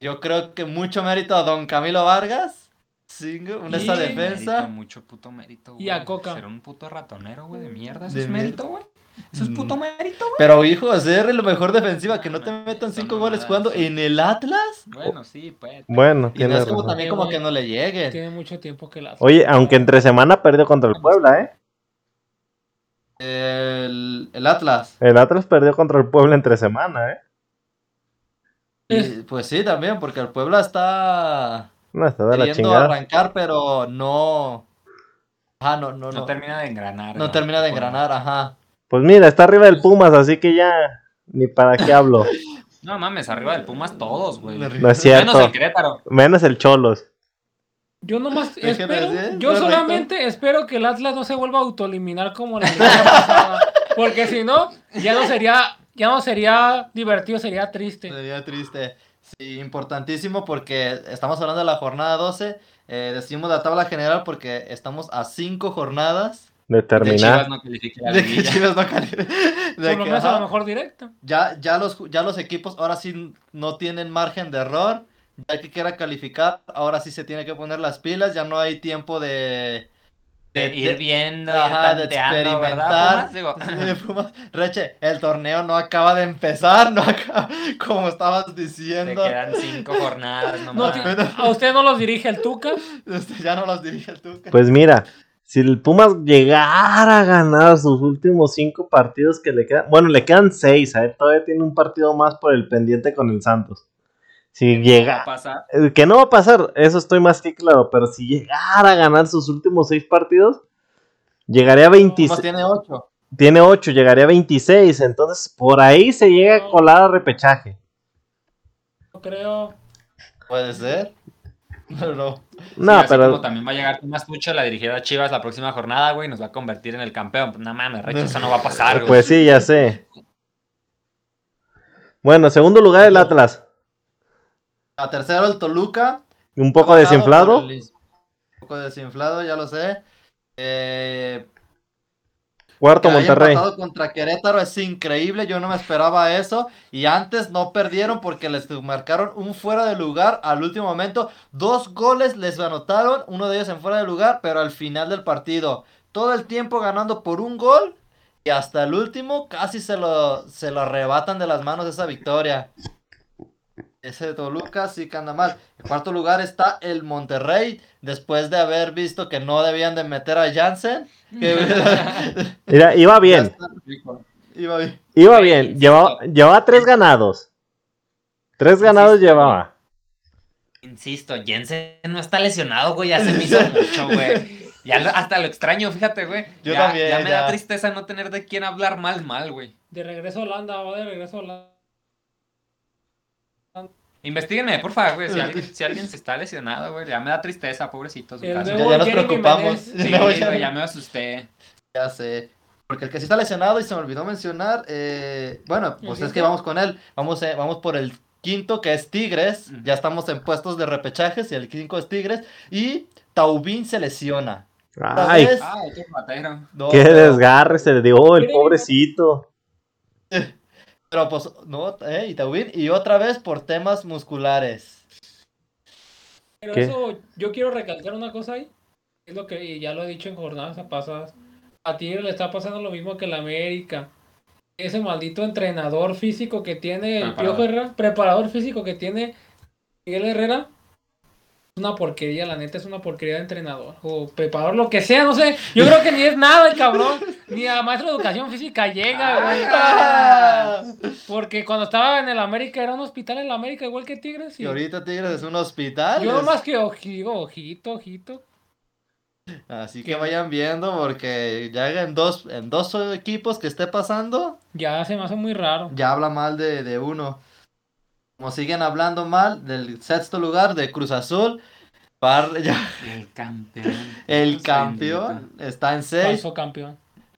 Yo creo que mucho mérito a Don Camilo Vargas, sí, en esa Y- defensa. Mérito, mucho puto mérito, güey. Y a Coca. Ser un puto ratonero, güey, de mierda. Eso De es mérito, güey. Eso es Mm. puto mérito, güey. Pero hijo, hacer lo mejor defensiva, que no te metan cinco goles mamadas, jugando sí. en el Atlas. Bueno, sí, pues. bueno, Y no es como razón. también como que no le llegue. Tiene mucho tiempo que la Oye, aunque entre semana perdió contra el Puebla, ¿eh? El, el Atlas. El Atlas perdió contra el Puebla entre semana, ¿eh? Y, pues sí, también, porque el Puebla está No, está de la queriendo chingada. arrancar, pero no. Ah, no, no, No, no. termina de engranar. No termina de engranar, ajá. Pues mira, está arriba del Pumas, así que ya ni para qué hablo. No mames, arriba del Pumas todos, güey. No es Menos cierto. el Querétaro. Menos el Cholos. Yo nomás espero, yo correcto. solamente espero que el Atlas no se vuelva a autoeliminar como la pasada. Porque si no, ya no sería, ya no sería divertido, sería triste. Sería triste. Sí, importantísimo porque estamos hablando de la jornada 12. eh, decimos la tabla general porque estamos a 5 jornadas De De terminar. Chivas no califique de que. Chivas no cali- de Por lo menos a lo mejor directo. ya, ya, los, ya los equipos ahora sí no tienen margen de error. Ya el que quiera calificar, ahora sí se tiene que poner las pilas. Ya no hay tiempo de. De ir viendo, ir de experimentar. Reche, el torneo no acaba de empezar, no acaba, como estabas te diciendo. quedan cinco jornadas No, nomás. ti- a usted no los dirige el Tuca. Este, ya no los dirige el Tuca. Pues mira, si el Pumas llegara a ganar sus últimos cinco partidos que le quedan, bueno, le quedan seis, a él todavía tiene un partido más por el pendiente con el Santos. Si Va a llega, pasar. eh, que no va a pasar, eso estoy más que claro, pero si llegara a ganar sus últimos seis partidos, llegaría a 26, Pumas tiene 8. tiene 8, llegaría a 26, entonces por ahí se llega a colar a repechaje. No creo. Puede ser. Pero no. No, Sí, pero como también va a llegar Tomás Tucho, la dirigida a Chivas la próxima jornada, güey, nos va a convertir en el campeón. No mames, Recho, eso no va a pasar, güey. pues sí, ya sé. Bueno, segundo lugar el Atlas, A tercero el Toluca. un poco desinflado. el- Un poco desinflado, ya lo sé. Eh, Cuarto Monterrey. contra Querétaro es increíble, yo no me esperaba eso. Y antes no perdieron porque les marcaron un fuera de lugar al último momento. Dos goles les anotaron, uno de ellos en fuera de lugar, pero al final del partido. Todo el tiempo ganando por un gol. Y hasta el último casi se lo, se lo arrebatan de las manos esa victoria. Ese de Toluca sí que anda mal. En cuarto lugar está el Monterrey, después de haber visto que no debían de meter a Jansen. que- Mira, iba bien. Iba bien. iba bien. Llevaba, llevaba tres ganados. Tres ganados Insisto, llevaba. Insisto, Jensen no está lesionado, güey, ya se me hizo mucho, güey. Ya lo- hasta lo extraño, fíjate, güey. Yo ya, también, ya me ya. da tristeza no tener de quién hablar mal, mal, güey. De regreso a Holanda, va de regreso a Holanda. Investíguenme, por favor, güey. Si alguien, si alguien se está lesionado, güey, ya me da tristeza, pobrecito. Su El caso. Ya, nos preocupamos. Sí, Ya, güey, ya- ya me asusté. Ya sé. Porque el que sí está lesionado y se me olvidó mencionar, eh, bueno, pues es que vamos con él. Vamos, eh, vamos por el quinto que es Tigres. Ya estamos en puestos de repechajes y el quinto es Tigres. Y Taubín se lesiona. Ay. Ah. No, qué pero- desgarre se le dio el pobrecito. Pero pues, no, eh, y Taubín. Y otra vez por temas musculares. Pero ¿Qué? eso, yo quiero recalcar una cosa ahí. Es lo que y ya lo he dicho en jornadas pasadas. A Tigre le está pasando lo mismo que la América. Ese maldito entrenador físico que tiene el. Piojo Herrera, preparador físico que tiene Miguel Herrera, una porquería, la neta es una porquería de entrenador o preparador, lo que sea, no sé. Yo creo que ni es nada el cabrón, ni a maestro de educación física llega, güey. Ah. Porque cuando estaba en el América era un hospital en el América, igual que Tigres. Y Y ahorita Tigres es un hospital. yo nomás que ojito, ojito, ojito. Así que vayan viendo porque ya en dos, en dos equipos que esté pasando, Ya se me hace muy raro. ya habla mal de, de uno. Como siguen hablando mal del sexto lugar de Cruz Azul, par- ya- El campeón. el campeón está en 6.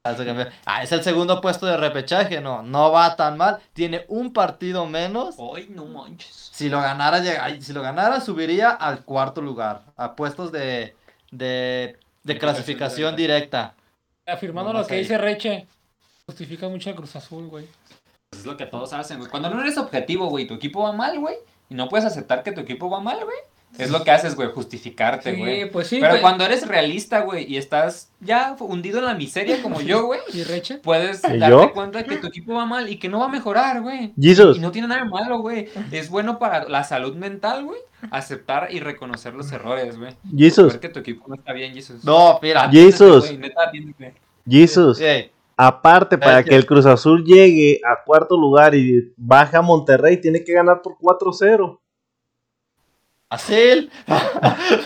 Falso campeón. Ah, es el segundo puesto de repechaje, no, no va tan mal. Tiene un partido menos. Hoy no manches. Si lo ganara, llega- si lo ganara, subiría al cuarto lugar, a puestos de, de, de clasificación directa. Afirmando lo que ahí. dice Reche, justifica mucho el Cruz Azul, güey. Es lo que todos hacen, güey. Cuando no eres objetivo, güey, tu equipo va mal, güey, y no puedes aceptar que tu equipo va mal, güey, es lo que haces, güey, justificarte, Sí, güey. pues sí. Pero güey. cuando eres realista, güey, y estás ya hundido en la miseria como yo, güey, ¿Y Reche? puedes ¿Y darte yo? cuenta que tu equipo va mal y que no va a mejorar, güey. Jesus, Y no tiene nada de malo, güey. Es bueno para la salud mental, güey, aceptar y reconocer los errores, güey. Jesus, Ver que tu equipo no está bien, Jesus. No, mira. Jesus. güey, neta, Aparte, para que- el Cruz Azul llegue a cuarto lugar y baje a Monterrey, tiene que ganar por 4-0. Así.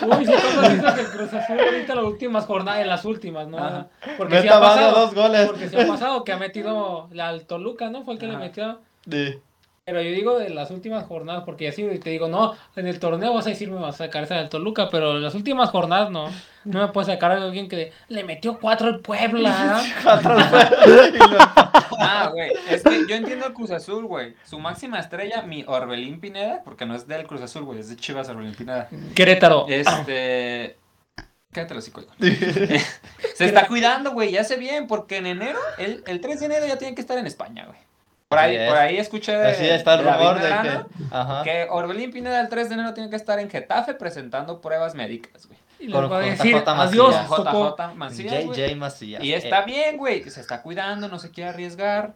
Uy, si tú dices que el Cruz Azul ahorita las últimas jornadas, en las últimas, ¿no? Ajá. Porque sí Neta, ha pasado. dos goles. Porque se ha pasado que ha metido la al Toluca, ¿no? Fue el que le metió. Sí. Pero yo digo de las últimas jornadas, porque así te digo, no, en el torneo vas a decirme vas a sacar esa del Toluca, pero en las últimas jornadas no. No me puedes sacar a alguien que le metió cuatro al Puebla. Ah, güey. Es que yo entiendo el Cruz Azul, güey. Su máxima estrella, mi Orbelín Pineda, porque no es del Cruz Azul, güey, es de Chivas Orbelín Pineda. Querétaro. Este. Cállate los güey. Se está cuidando, güey, ya hace bien, porque en enero, el, el 3 de enero ya tiene que estar en España, güey. Por ahí, por ahí escuché de, Así está el de rumor de Medrano, que. Ajá. que Orbelín Pineda el 3 de enero tiene que estar en Getafe presentando pruebas médicas, güey. Y Con- va a decir JJ adiós. JJ Macías, güey. JJ Macías. Y está Eh, bien, güey. Se está cuidando, no se quiere arriesgar.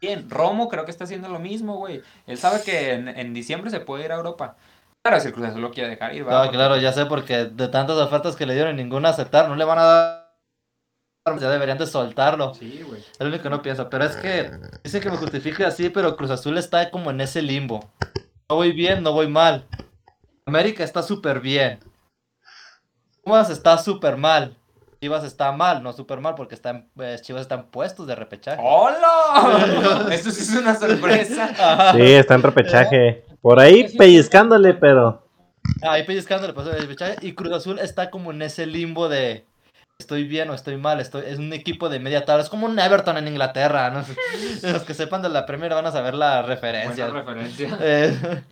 Bien, Romo creo que está haciendo lo mismo, güey. Él sabe que en, en diciembre se puede ir a Europa. Claro, si el Cruz Azul lo quiere dejar ir, va. No, claro, ya sé, porque de tantas ofertas que le dieron, ninguna aceptar, no le van a dar. Ya deberían de soltarlo. Sí, güey. Es lo único que no pienso. Pero es que dicen que me justifique así, pero Cruz Azul está como en ese limbo. No voy bien, no voy mal. América está súper bien. Pumas está súper mal. Chivas está mal, no súper mal, porque están, eh, Chivas están puestos de repechaje. ¡Hola! Esto sí es una sorpresa. Ajá. Sí, está en repechaje. Por ahí pellizcándole, pero. Ahí pellizcando le pasó de repechaje. Y Cruz Azul está como en ese limbo de estoy bien o estoy mal. Estoy... Es un equipo de media tabla. Es como un Everton en Inglaterra. ¿no? Los que sepan de la Premier van a saber la referencia. Buena referencia. Eh,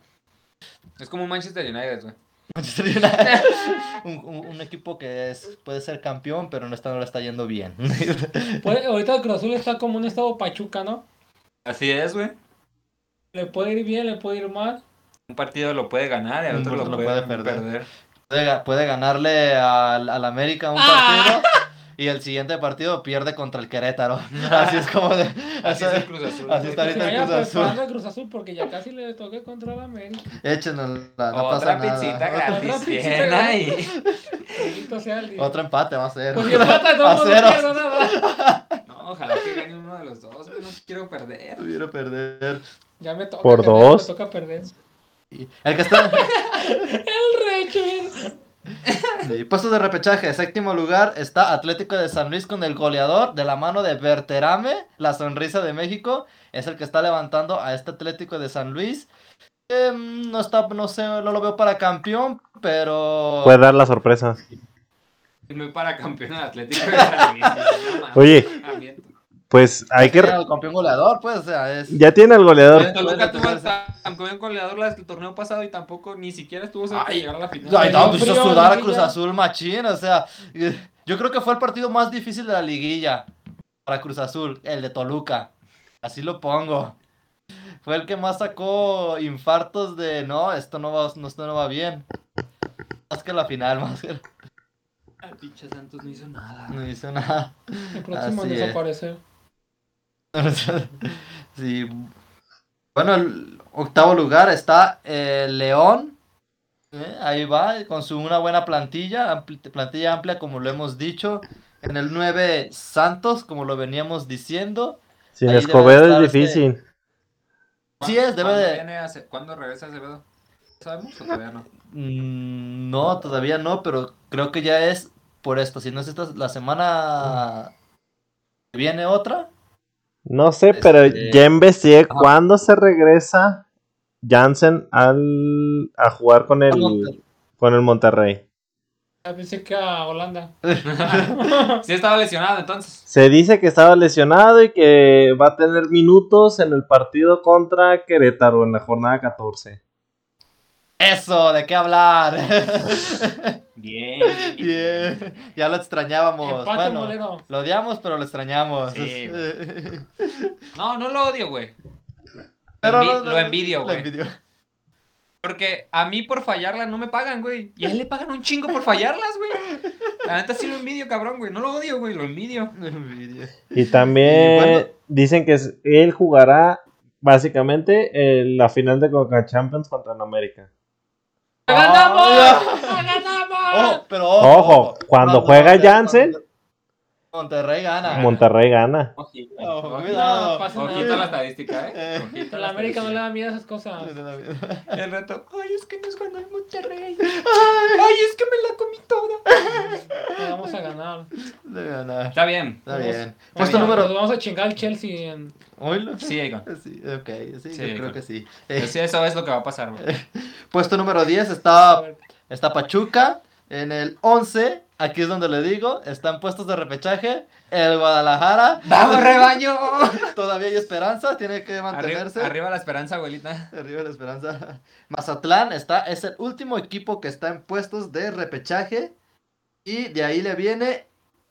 Es como un Manchester United, güey. Manchester United. un, un- un equipo que es, puede ser campeón, pero no está, no le está yendo bien. Ahorita el Cruz Azul está como un estado Pachuca, ¿no? Así es, güey. Le puede ir bien, le puede ir mal. Un partido lo puede ganar y el otro lo puede, lo puede perder. perder. Puede, puede ganarle al, al América un Ah. partido. Y el siguiente partido pierde contra el Querétaro. Así es como de. Así es el Cruz Azul. Así está ahorita el Cruz Azul. el Cruz Azul porque ya casi le toqué contra el América. Échenos, no Otra pasa pizzita nada. gratis. Otra pizzita día. Otro empate va a ser. Si empata, no, a no cero. pierdo nada. No, ojalá que gane uno de los dos. No quiero perder. Quiero perder. Ya me toca. Por perder, dos. Me toca perder. El que está El Reche. Sí, puestos de repechaje, séptimo lugar está Atlético de San Luis con el goleador de la mano de Berterame, la sonrisa de México, es el que está levantando a este Atlético de San Luis. Em, no está, no sé, no lo veo para campeón, pero Puede dar la sorpresa. Muy para campeón Atlético de San Luis. No. Oye. Pues hay que. El campeón goleador, pues, o sea, es Ya tiene el goleador. Toluca tuvo el campeón goleador la- el torneo pasado y tampoco ni siquiera estuvo cerca de Ay. llegar a la final. Ay, no, pues hizo sudar a. Cruz Azul machín, o sea, yo creo que fue el partido más difícil de la liguilla para Cruz Azul, el de Toluca, así lo pongo. Fue el que más sacó infartos de, no, esto no va, no, esto no va bien. Más que la final, más que Ah, pinche Santos no hizo nada. no hizo nada. El próximo Así en es. Sí. Bueno, el octavo lugar está eh, León Eh, Ahí va, con su una buena plantilla, ampli- plantilla amplia como lo hemos dicho. En el 9 Santos, como lo veníamos diciendo. Sin Ahí Escobedo es este- difícil. Así es, debe ¿Cuándo de... viene Ace- ¿Cuándo regresa Acevedo? ¿Sabemos o todavía no? Mm, No, todavía no, pero creo que ya es por esto. Si no es esta la semana que viene otra. No sé, pero Este- ya investigué Ajá. cuándo se regresa Jansen al, a jugar con el, Monterrey. con el Monterrey. Pensé que a Holanda. Sí estaba lesionado entonces. Se dice que estaba lesionado y que va a tener minutos en el partido contra Querétaro en la jornada 14. Eso, ¿de qué hablar? Bien. Bien, ya lo extrañábamos. Empate Bueno, molero. lo odiamos, pero lo extrañamos. Sí, No, no lo odio, güey. Pero Envi- no, no, lo envidio, lo güey. envidio. Porque a mí por fallarla no me pagan, güey. Y a él le pagan un chingo por fallarlas, güey. La neta sí lo envidio, cabrón, güey. No lo odio, güey, lo envidio. Lo envidio. Y también bueno. dicen que él jugará básicamente eh, la final de Coca Champions contra el América. ¡Ganamos! ¡Ganamos! Ojo, pero ojo, Ojo, cuando juega Monterrey- Jansen- Monterrey gana. Monterrey gana. Ojito, cuidado. No pasa Ojito la estadística, ¿eh? Eh. Ojito la América no le da miedo a esas cosas. El reto. Ay, es que nos ganó el Monterrey. Ay, es que me la comí toda. Vamos a ganar. Está bien. Está bien. Puesto número. nos vamos a chingar al Chelsea en... Oílo. Sí, Egon. Sí, ok, sí, Sí, yo creo que sí. Eh, sí, eso es lo que va a pasar, puesto número 10 A está, ver, está Pachuca. En el 11, aquí es donde le digo, están puestos de repechaje. El Guadalajara. ¡Vamos, rebaño! Todavía hay esperanza, tiene que mantenerse. arriba la esperanza, abuelita. Arriba la esperanza. Mazatlán está, es el último equipo que está en puestos de repechaje. Y de ahí le viene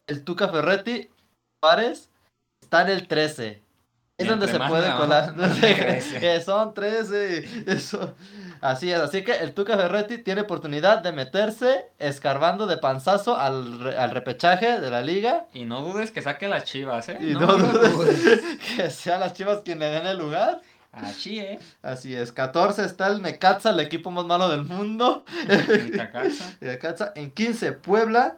el Tuca Ferretti. Juárez está en el 13. Es donde se puede colar. que son 13. Eso. Así es. Así que el Tuca Ferretti tiene oportunidad de meterse escarbando de panzazo al, re- al repechaje de la liga. Y no dudes que saque las chivas, ¿eh? Y no, dudes que sean las chivas quienes le den el lugar. Así, ¿eh? Así es, 14 está el Necaxa, el equipo más malo del mundo. Necaxa en 15, Puebla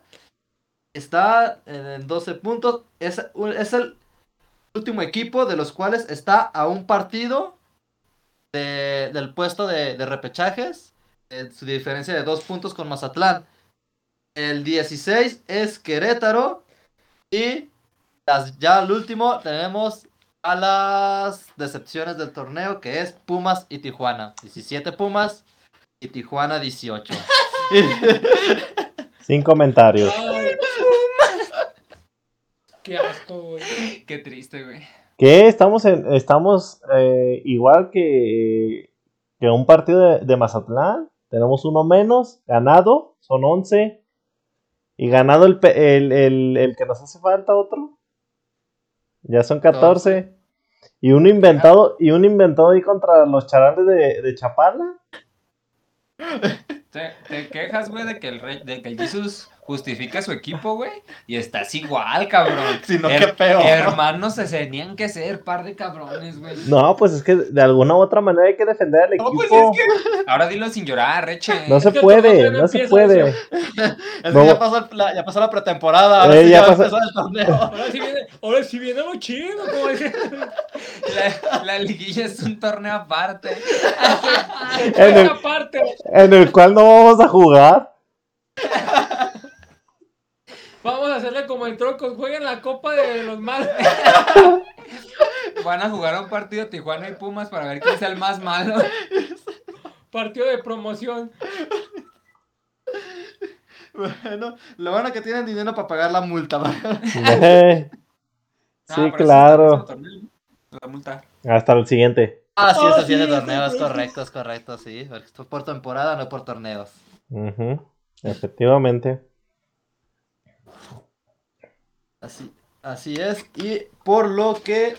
está en 12 puntos. Es, es el último equipo de los cuales está a un partido de- del puesto de, de repechajes. eh, su diferencia de dos puntos con Mazatlán. El 16 es Querétaro. Y las- ya al último tenemos a las decepciones del torneo, que es Pumas y Tijuana. 17 Pumas y Tijuana 18. Sin comentarios. ay. Qué asco, güey. Qué triste, güey. Que estamos en, estamos eh, igual que, que un partido de, de Mazatlán. Tenemos uno menos, ganado, son 11. Y ganado el, el, el, el que nos hace falta otro. Ya son 14. Y uno inventado, y uno inventado ahí contra los charales de, de Chapala. Te, te quejas, güey, de que el rey, de que el Jesus justifica su equipo, güey. Y estás igual, cabrón. Si no, qué peor. Hermanos se tenían que ser par de cabrones, güey. No, pues es que de alguna u otra manera hay que defender al No, equipo. pues es que. Ahora dilo sin llorar, Reche. No se puede, no no se puede. Es No. que ya pasó, el- la, ya pasó la pretemporada. Ahora Eh, sí ya ya, pasó- el torneo. Ahora sí viene, ahora sí viene lo chido, como dice. La, la liguilla es un torneo aparte. En el- Esa parte. En el cual no vamos a jugar. Vamos a hacerle como en trocos, jueguen la copa de los malos. Van a jugar un partido Tijuana y Pumas para ver quién es el más malo. Partido de promoción. Bueno, lo bueno que tienen dinero para pagar la multa. ¿va? Eh, Ah, Sí, claro. La multa. Hasta el siguiente. Ah, sí, eso sí, es de sí, correcto, es correcto, sí. porque esto es por temporada, no por torneos. Ujú, Efectivamente. Así, así es. Y por lo que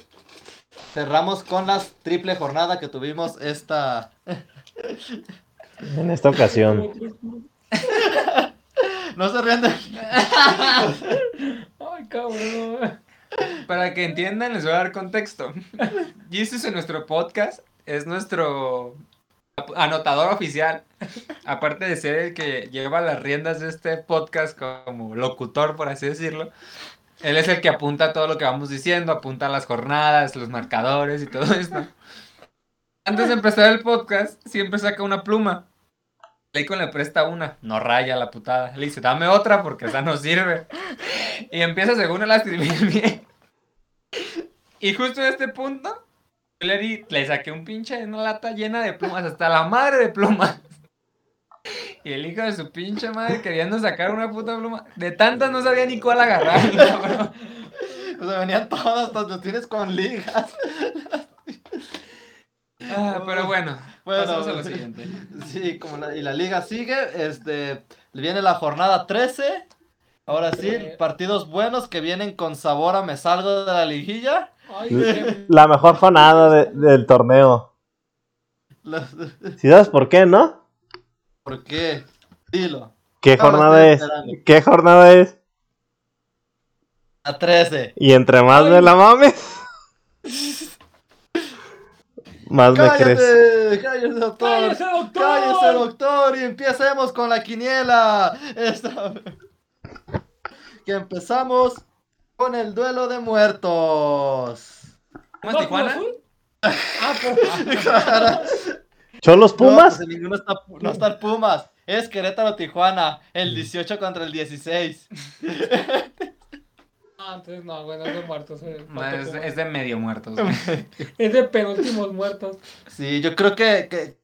cerramos con la triple jornada que tuvimos esta. En esta ocasión. No se rían de. Ay, cabrón. Para que entiendan, les voy a dar contexto. Jesus en nuestro podcast es nuestro anotador oficial, aparte de ser el que lleva las riendas de este podcast como locutor, por así decirlo, él es el que apunta todo lo que vamos diciendo, apunta las jornadas, los marcadores y todo esto. Antes de empezar el podcast, siempre saca una pluma. Leicon le presta una, no raya la putada. Le dice, dame otra porque esa no sirve. Y empieza según él a escribir bien. Y justo en este punto, le, le saqué un pinche una lata llena de plumas, hasta la madre de plumas. Y el hijo de su pinche madre queriendo sacar una puta pluma. De tantas no sabía ni cuál agarrar, cabrón. O sea, venían todas, los tienes con ligas. Ah, pero bueno, Bueno, pasamos a lo siguiente. Sí, como la, y la liga sigue, este, viene la jornada 13. Ahora sí, partidos buenos que vienen con sabor a me salgo de la liguilla. Ay, qué- La mejor fanada de- del torneo. Los- ¿Sí sabes por qué, no? ¿Por qué? Dilo. ¿Qué jornada es? ¿Qué jornada es? A 13. Y entre más me la mames, más me crees. ¡Cállate! ¡Cállate, doctor! ¡Cállese, doctor! ¡Cállese, doctor! Y empecemos con la quiniela. Esta- Que empezamos con el duelo de muertos. ¿Cómo es ¿No, Tijuana? Ah, Claro. ¿Cholos Pumas? No, pues en ninguno está, no está el Pumas. Es Querétaro Tijuana. El 18 contra el 16. Ah, entonces no, güey, no es de muertos. eh, No, es, de medio muertos. güey. Es de penúltimos muertos. Sí, yo creo que, que,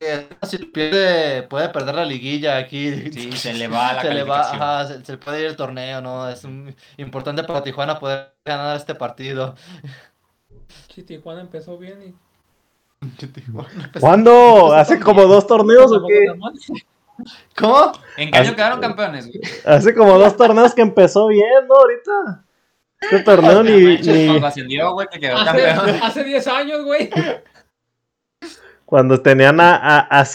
que si pierde, puede perder la liguilla aquí. Sí, se le va la se le va, ajá, se, se puede ir el torneo, ¿no? Es un- importante para Tijuana poder ganar este partido. Sí, Tijuana empezó bien y... ¿Cuándo? ¿Hace como dos torneos o qué? ¿Cómo? ¿En qué año quedaron campeones? güey? Hace como dos torneos que empezó bien, ¿no? Ahorita. Este torneo ni, Manches, ni Cuando ascendió, güey, que quedó Hace, campeón. hace 10 años, güey. cuando tenían a, a, a.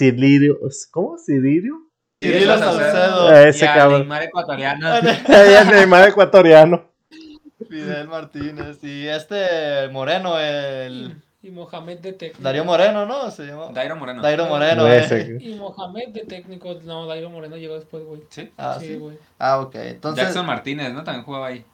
¿Cómo? ¿Cilirio? Cirilo Saucedo. A ese y a cabrón. Neymar ecuatoriano. Es Neymar ecuatoriano. Fidel Martínez. Y este Moreno, el. Y Mohamed de técnico. Darío Moreno, ¿no? Se llama. Dairo Moreno. Dairo Moreno, Ese. eh. Y Mohamed de técnico. No, Dairo Moreno llegó después, güey. Sí. Ah, sí, sí. güey. Ah, ok. Entonces. Jackson Martínez, ¿no? También jugaba ahí.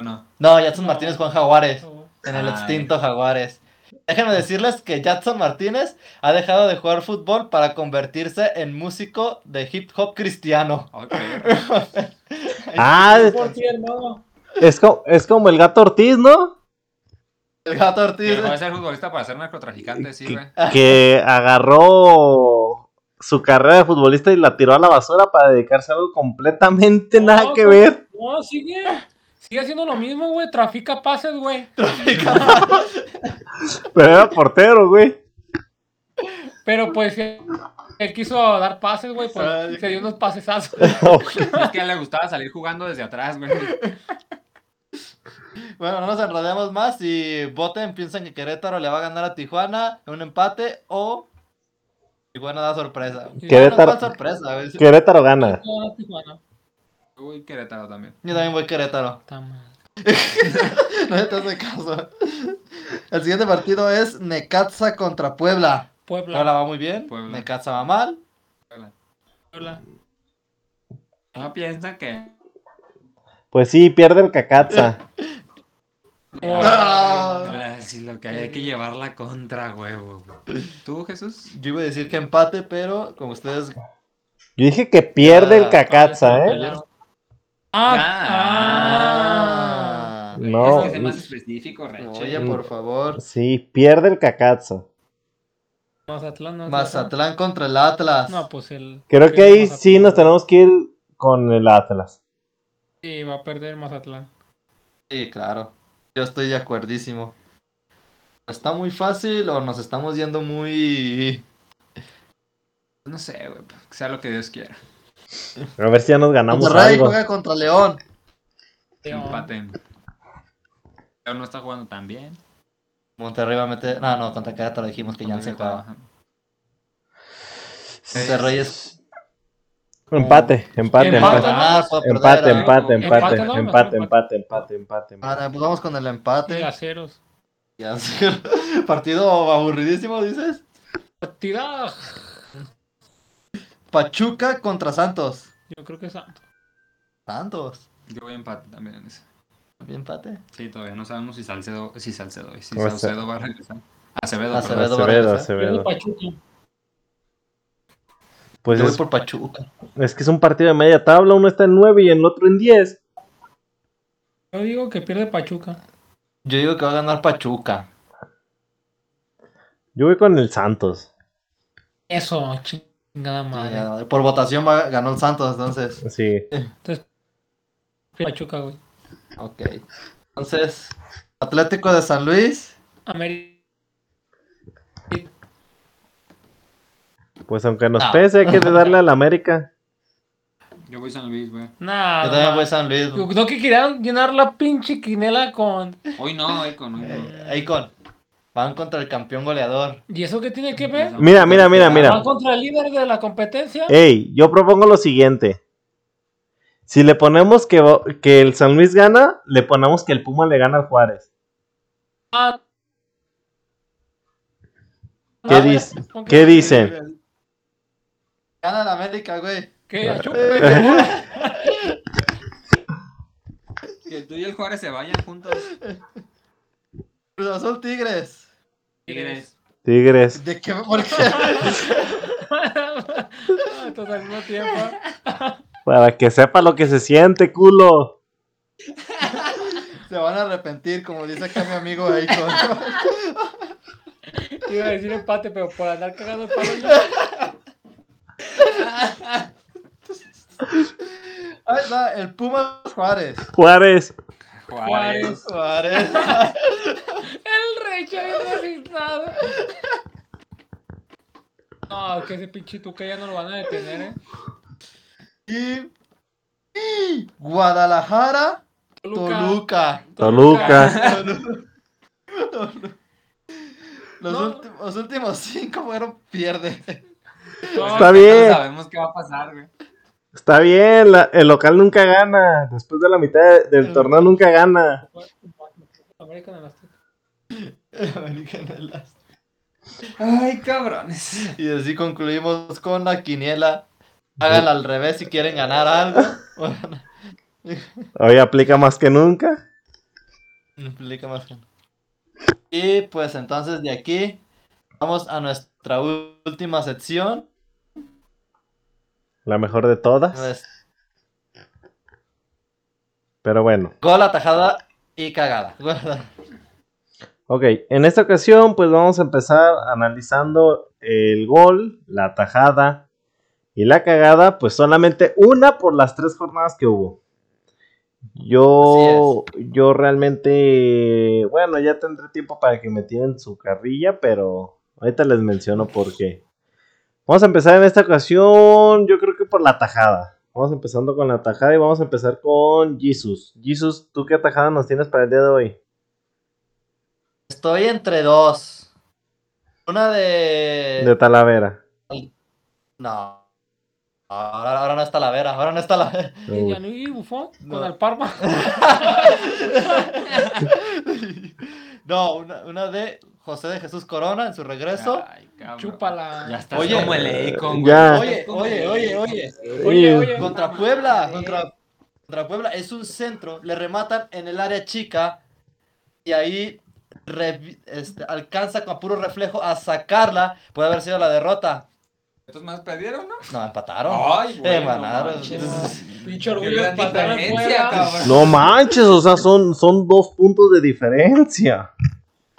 ¿O no? No, Jackson No. Martínez Juan Jaguares. No, En el Ay. extinto Jaguares. Déjenme decirles que Jackson Martínez ha dejado de jugar fútbol para convertirse en músico de hip hop cristiano. Ok. Ah, es, co- es como el gato Ortiz, ¿no? El gato Ortiz. Dejó de ser futbolista para ser narcotraficante, sí, güey. Que agarró su carrera de futbolista y la tiró a la basura para dedicarse a algo completamente nada No, que güey. ver. No, sigue. Sigue haciendo lo mismo, güey. Trafica pases, güey. Pero era portero, güey. Pero pues él, quiso dar pases, güey. Pues se dio unos pasesazos. Es que a él le gustaba salir jugando desde atrás, güey. Bueno, no nos enredemos más y voten, piensan que Querétaro le va a ganar a Tijuana en un empate o Tijuana da sorpresa. Querétaro- ¿Cuál sorpresa? Querétaro gana. No, Tijuana. Uy, Querétaro también. Yo también voy Querétaro. Está mal. No te hace caso. El siguiente partido es Necaxa contra Puebla. Puebla. Puebla va muy bien, Puebla. Necaxa va mal. Puebla. No piensa que. Pues sí, pierde el Cacatza. Ah. Sí, lo que hay, hay que llevar la contra, huevo. güey. ¿Tú, Jesús? Yo iba a decir que empate, pero como ustedes Yo dije que pierde el Cacatza, ¿eh? Ah, Ah. ah. No. Es que sé más específico, Reche. Oye, por favor. Sí, pierde el Cacatza. Mazatlán, no. Mazatlán contra el Atlas. No, pues el. Creo que ahí Mazatlán. sí nos tenemos que ir con el Atlas. Sí, va a perder Mazatlán. Sí, claro. Yo estoy de acuerdísimo. ¿Está muy fácil o nos estamos yendo muy... No sé, güey. Que sea lo que Dios quiera. A ver si ya nos ganamos Monterrey algo. juega contra León. León. Empate. Pero no está jugando tan bien. Monterrey va a meter... No, no, contra Querétaro dijimos que ya se juega. Ajá. Monterrey es... Empate, empate, Empate, empate. Empate, empate, empate, Empate, empate, empate, pues vamos con el Y empate. aceros. Ya sé. Partido aburridísimo, dices. Partida. Pachuca contra Santos. Yo creo que Santos. Santos. Yo voy a empate también en ese. Bien empate. Sí, todavía no sabemos si Salcedo, si Salcedo, si Salcedo va a regresar. Acevedo, Acevedo. perdón. va a Acevedo, Acevedo. Pues Yo voy es, por Pachuca. es que es un partido de media tabla, uno está en 9 y el otro en 10. Yo digo que pierde Pachuca. Yo digo que va a ganar Pachuca. Yo voy con el Santos. Eso, chingada madre. Sí, Por votación va- ganó el Santos, entonces. Sí. Entonces, Pachuca, güey. Ok. Entonces, Atlético de San Luis. América. Pues aunque nos No. pese, hay que darle al América. Yo voy San Luis, güey. Yo también voy a San Luis. No que querían llenar la pinche quinela con. Hoy no, hoy con hoy no. Eh, Ahí con. Van contra el campeón goleador. ¿Y eso qué tiene que ver? Mira, mira, mira, ¿Van mira. contra el líder de la competencia? Ey, yo propongo lo siguiente. Si le ponemos que, que el San Luis gana, le ponemos que el Puma le gana al Juárez. Ah. ¿Qué, Ah, dice- ¿con ¿Qué dicen? Gana el América, güey. ¿Qué? Que tú y el Juárez se vayan juntos. Cruz Azul Tigres. Tigres. Tigres. ¿De qué? ¿Por qué? Todos al mismo tiempo. Para que sepa lo que se siente, culo. Se van a arrepentir, como dice acá mi amigo ahí con. Iba a decir empate, pero por andar cagando el palo. Ahí está, el Puma Juárez. Juárez. Juárez. Juárez. El rey registrado. No, que ese pinche tuca ya no lo van a detener, eh. Y. y Guadalajara. Toluca. Toluca. Toluca. Los, No. últimos, los últimos cinco fueron pierde. No, Está No bien. sabemos qué va a pasar, güey. Está bien, la- el local nunca gana. Después de la mitad de- del torneo nunca gana. American Elastic. Ay, cabrones. Y así concluimos con la quiniela. Háganla al revés si quieren ganar algo. Hoy aplica más que nunca. implica más que- Y pues entonces de aquí vamos a nuestra última sección. La mejor de todas. Pues, Pero bueno. gol, atajada y cagada. Ok, en esta ocasión pues vamos a empezar analizando el gol, la tajada y la cagada, pues solamente una por las tres jornadas que hubo. Yo, yo realmente, bueno, ya tendré tiempo para que me tiren su carrilla, pero ahorita les menciono por qué. Vamos a empezar en esta ocasión, yo creo que por la tajada. Vamos empezando con la tajada y vamos a empezar con Jesus. Jesus, ¿tú qué tajada nos tienes para el día de hoy? Estoy entre dos. Una de. De Talavera. No. Ahora, ahora no está la vera, ahora no está la vera. Y Buffon No. con el Parma. No, una, una de José de Jesús Corona en su regreso. Ay. Chúpala. Ya está Oye. como el Ya. Oye, oye, oye, oye. Oye, oye. Contra Puebla, contra, contra Puebla es un centro, le rematan en el área chica y ahí este, alcanza con puro reflejo a sacarla. Puede haber sido la derrota. ¿Estos más perdieron, no? No, empataron. Ay, güey, Eh, no. Pinche Qué orgullo Puebla. cabrón. No manches, o sea, son, son dos puntos de diferencia.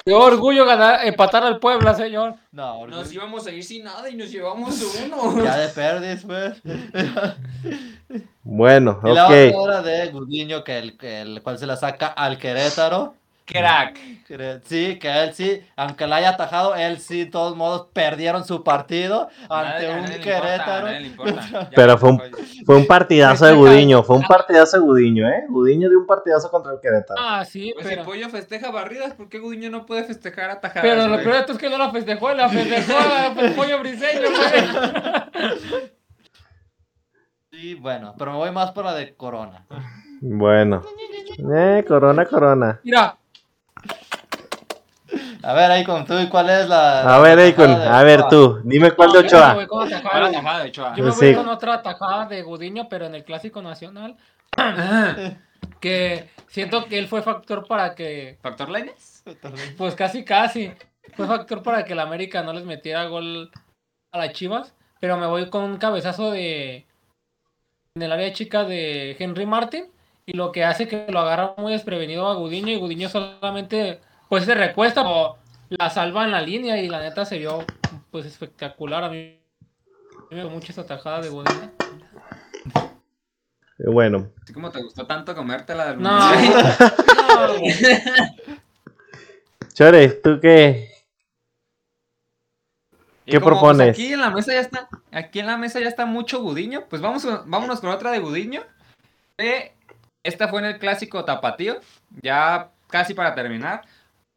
Qué orgullo ganar, empatar al Puebla, señor. No, Nos íbamos a ir sin nada y nos llevamos uno. ya de perdis, pues. Bueno, Y la ok. otra era de Gudiño, que el, que el cual se la saca al Querétaro. Crack. Sí, que él sí, aunque la haya atajado, él sí, de todos modos, perdieron su partido ante un Querétaro. Pero fue un-. Fue un partidazo de Gudiño, fue un partidazo de Gudiño, ¿eh? Gudiño dio un partidazo contra el Querétaro. Ah, sí, Pues si pero. Pollo festeja barridas, ¿por qué Gudiño no puede festejar atajadas? Pero lo peor es que no la festejó, la festejó el pollo briseño, güey. Sí, bueno, pero me voy más por la de Corona. Bueno. Eh, corona, corona. Mira, A ver, ahí con tú, ¿y cuál es la. A ver, de a ver Ochoa? tú, dime cuál de No, yo me Ochoa. voy con la tajada de- Ochoa. Yo me Sí. voy con otra tajada de Gudiño, pero en el Clásico Nacional. que siento que él fue factor para que, ¿Factor Lainez? pues casi casi, fue factor para que el América no les metiera gol a las Chivas. Pero me voy con un cabezazo de. En el área chica de Henry Martin. Y lo que hace que lo agarra muy desprevenido a Gudiño. Y Gudiño solamente, pues se recuesta o la salva en la línea. Y la neta se vio, pues espectacular. A mí me gustó mucho esa tajada de Gudiño. Eh, Bueno, Así como te gustó tanto comértela del No, no, güey. Chore, ¿tú qué? ¿Qué como, pues, propones? aquí en la mesa ya está, aquí en la mesa ya está mucho Gudiño, pues vamos, vámonos con otra de Gudiño. Eh, esta fue en el clásico tapatío, ya casi para terminar.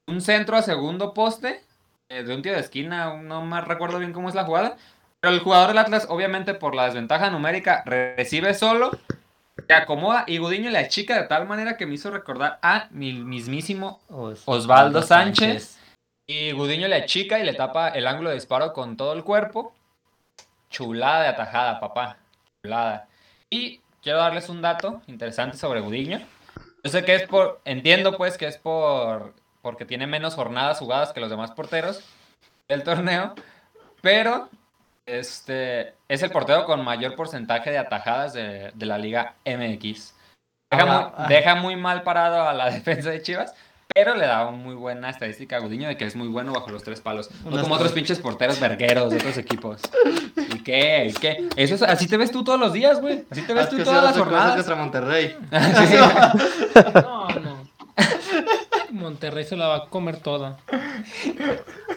Un centro a segundo poste, eh, de un tiro de esquina, no más recuerdo bien cómo es la jugada. Pero el jugador del Atlas, obviamente por la desventaja numérica, re- recibe solo, se acomoda y Gudiño le achica de tal manera que me hizo recordar a mi mismísimo Os- Osvaldo Sánchez. Y Gudiño le achica y le tapa el ángulo de disparo con todo el cuerpo. Chulada de atajada, papá. Chulada. Y quiero darles un dato interesante sobre Gudiño. Yo sé que es por. Entiendo pues que es por. Porque tiene menos jornadas jugadas que los demás porteros del torneo. Pero. Este. Es el portero con mayor porcentaje de atajadas de, de la Liga MX. Deja, muy, deja muy mal parado a la defensa de Chivas. Pero le da una muy buena estadística a Gudiño de que es muy bueno bajo los tres palos. No como otros pinches porteros vergueros de otros equipos. ¿Y qué? ¿Y qué? Eso es, así te ves tú todos los días, güey. Así te ves Es tú todas las jornadas. contra Monterrey. No, no. Monterrey se la va a comer toda.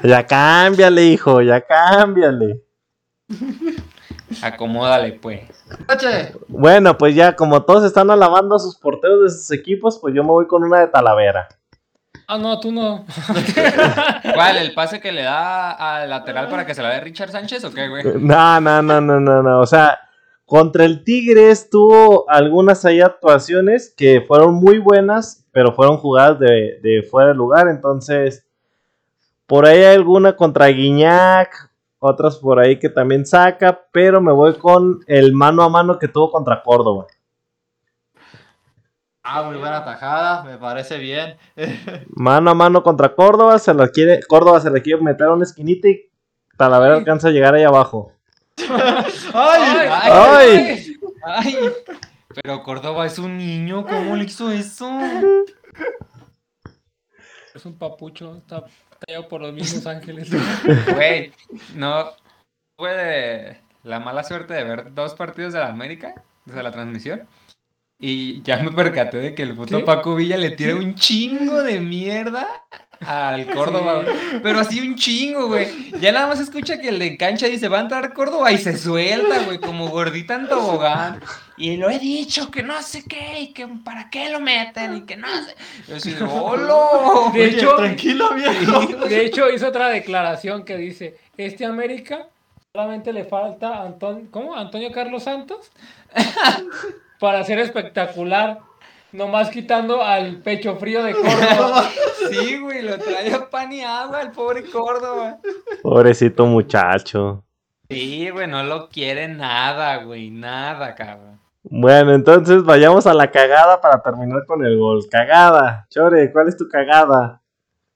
Ya cámbiale, hijo, ya cámbiale. Acomódale, pues. Bueno, pues ya, como todos están alabando a sus porteros de sus equipos, pues yo me voy con una de Talavera. Ah, no, tú no. ¿Cuál? ¿El pase que le da al lateral para que se la dé Richard Sánchez o qué, güey? No, no, no, no, no, no. O sea, contra el Tigres tuvo algunas ahí actuaciones que fueron muy buenas, pero fueron jugadas de, de fuera de lugar. Entonces, por ahí hay alguna contra Guiñac, otras por ahí que también saca, pero me voy con el mano a mano que tuvo contra Córdoba. Ah, muy buena tajada, me parece bien. Mano a mano contra Córdoba, se la quiere, Córdoba se le quiere meter a una esquinita y Talavera alcanza a llegar ahí abajo. ¡Ay! ¡Ay! ¡Ay! Pero Córdoba es un niño, ¿cómo le hizo eso? Es un papucho. Está tallado por los mismos ángeles. Güey, no tuve la mala suerte de ver dos partidos de la América desde la transmisión. Y ya me percaté de que el puto ¿Sí? Paco Villa le tira un chingo de mierda al Córdoba. Pero así un chingo, güey. Ya nada más escucha que el de cancha dice, va a entrar Córdoba y se suelta, güey, como gordita en tobogán. Y lo he dicho, que no sé qué, y que para qué lo meten, y que no sé. Yo así de, ¡holo! De Oye, hecho- tranquilo, viejo. De hecho, hizo otra declaración que dice: Este América solamente le falta a Anton- ¿cómo? Antonio Carlos Santos para ser espectacular. Nomás quitando al pecho frío de Córdoba. Sí, güey, lo trae a pan y agua el pobre Córdoba. Pobrecito muchacho. Sí, güey, no lo quiere nada, güey, nada, cabrón. Bueno, entonces vayamos a la cagada para terminar con el gol. Cagada. Chore, ¿cuál es tu cagada?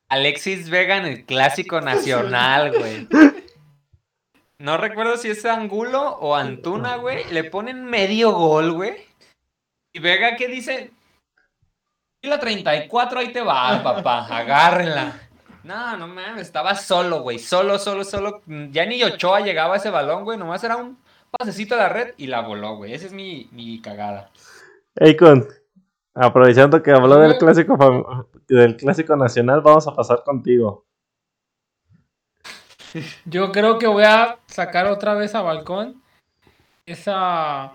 Alexis Vega en el Clásico Nacional, güey. No recuerdo si es Angulo o Antuna, güey. Le ponen medio gol, güey. Y Vega, ¿qué dice? Y la 34, ahí te va, papá. Agárrenla. No, no mames, estaba solo, güey. Solo, solo, solo. Ya ni Ochoa llegaba a ese balón, güey. Nomás era un pasecito a la red y la voló, güey. Esa es mi, mi cagada. Akon, aprovechando que habló del clásico del clásico nacional, vamos a pasar contigo. Yo creo que voy a sacar otra vez a balcón esa.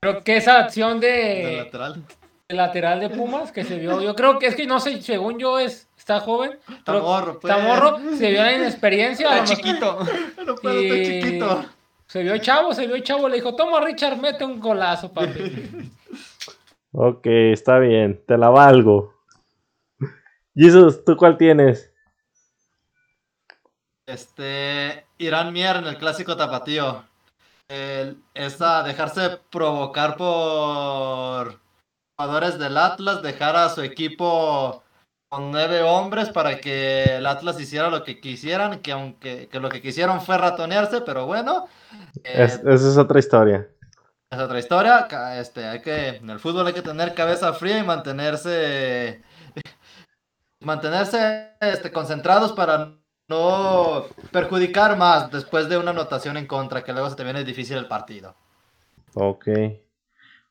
Creo que esa acción De de, lateral. De lateral de Pumas que se vio. Yo creo que es que no sé, según yo es está joven. Está morro, pues. Está morro, se vio la inexperiencia. Está chiquito. No puedo, está Y- chiquito. Se vio chavo, se vio chavo, le dijo, toma Richard, mete un golazo, papi. Ok, está bien, te la valgo. Jesus, ¿tú cuál tienes? Este, Irán Mier en el clásico tapatío. El, esa, dejarse provocar por jugadores del Atlas, dejar a su equipo con nueve hombres para que el Atlas hiciera lo que quisieran, que aunque que lo que quisieron fue ratonearse, pero bueno. eh, Es- esa es otra historia. es otra historia. Este, hay que, en el fútbol hay que tener cabeza fría y mantenerse, mantenerse este, concentrados para no perjudicar más después de una anotación en contra, que luego se te viene difícil el partido. Ok.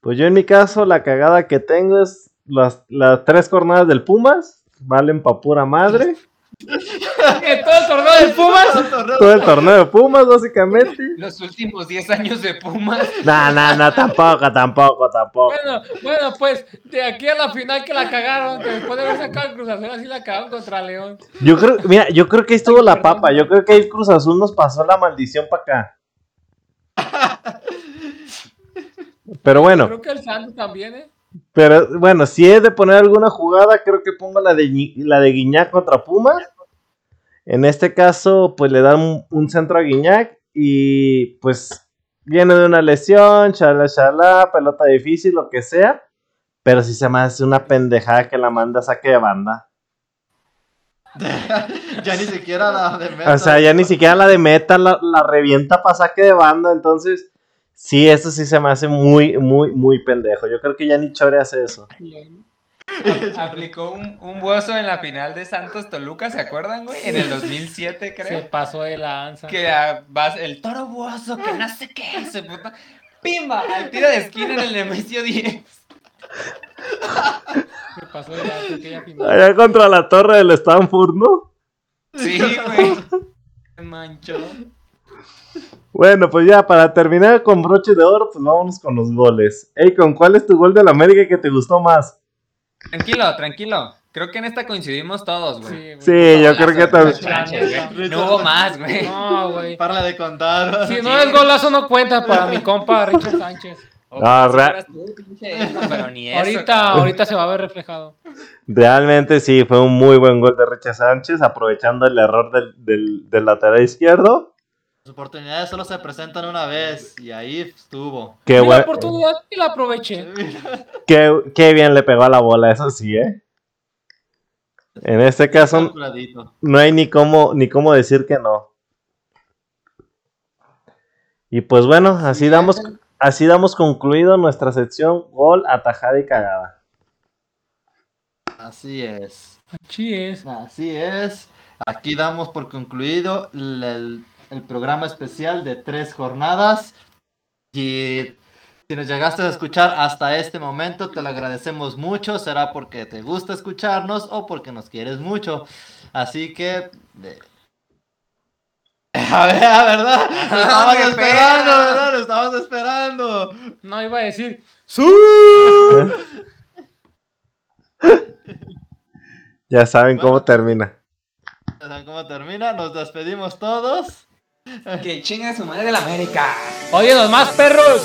Pues yo en mi caso, la cagada que tengo es las, las tres jornadas del Pumas. Valen pa' pura madre. En todo el torneo del Pumas. Todo el torneo de Pumas, básicamente. Los últimos 10 años de Pumas. No, no, no, tampoco, tampoco, tampoco. Bueno, bueno, pues de aquí a la final que la cagaron, que después de haber sacado el Cruz Azul, así la cagaron contra León. Yo creo, mira, yo creo que ahí estuvo la papa. Yo creo que ahí Cruz Azul nos pasó la maldición para acá. Pero bueno, Creo que el Santos también, ¿eh? pero bueno, si es de poner alguna jugada, creo que pongo la de, la de Guiñac contra Pumas. En este caso, pues le dan un, un centro a Guiñac y pues viene de una lesión, chala, chala, pelota difícil, lo que sea. Pero si se me hace una pendejada que la manda a saque de banda. ya ni siquiera la de meta. O sea, ya ni siquiera la de meta la, la revienta para saque de banda. Entonces, sí, eso sí se me hace muy, muy, muy pendejo. Yo creo que ya ni Chore hace eso. Aplicó un, un buoso en la final de Santos Toluca, ¿se acuerdan, güey? En el 2007, Se creo. pasó de lanza. Que ah, vas, el toro buoso, que no sé qué, se puta. ¡Pimba! Al tiro de esquina en el Nemesio 10. Se pasó de lanza aquella final. Allá contra la torre del Stanford, ¿no? Sí, güey. Se manchó. Bueno, pues ya, para terminar con broche de oro, pues vámonos con los goles. Ey, ¿con cuál es tu gol de la América que te gustó más? Tranquilo, tranquilo. Creo que en esta coincidimos todos, güey. Sí, yo creo que también. No hubo más, güey. No, güey. Para de contar. Si no es golazo, no cuenta para mi compa Richard Sánchez. Pero ni eso. Ahorita, ahorita se va a ver reflejado. Realmente sí, fue un muy buen gol de Richard Sánchez, aprovechando el error del, del- del lateral izquierdo. Las oportunidades solo se presentan una vez y ahí estuvo. Qué, Vi la buen- oportunidad y la aproveché. qué, qué bien le pegó a la bola, eso sí, ¿eh? En este caso, no hay ni cómo, ni cómo decir que no. Y pues bueno, así damos, así damos concluido nuestra sección gol, atajada y cagada. Así es. Así es. Así es. Aquí damos por concluido el, el- programa especial de tres jornadas. Y si nos llegaste a escuchar hasta este momento, te lo agradecemos mucho. Será porque te gusta escucharnos o porque nos quieres mucho. Así que... de- A ver, ¿verdad? Lo estabas esperando. ¿verdad? Lo estabas esperando. No iba a decir. Ya saben cómo termina. Ya saben ¿Cómo termina? Nos despedimos todos. Que chingue su madre de la América. Oye, los más perros.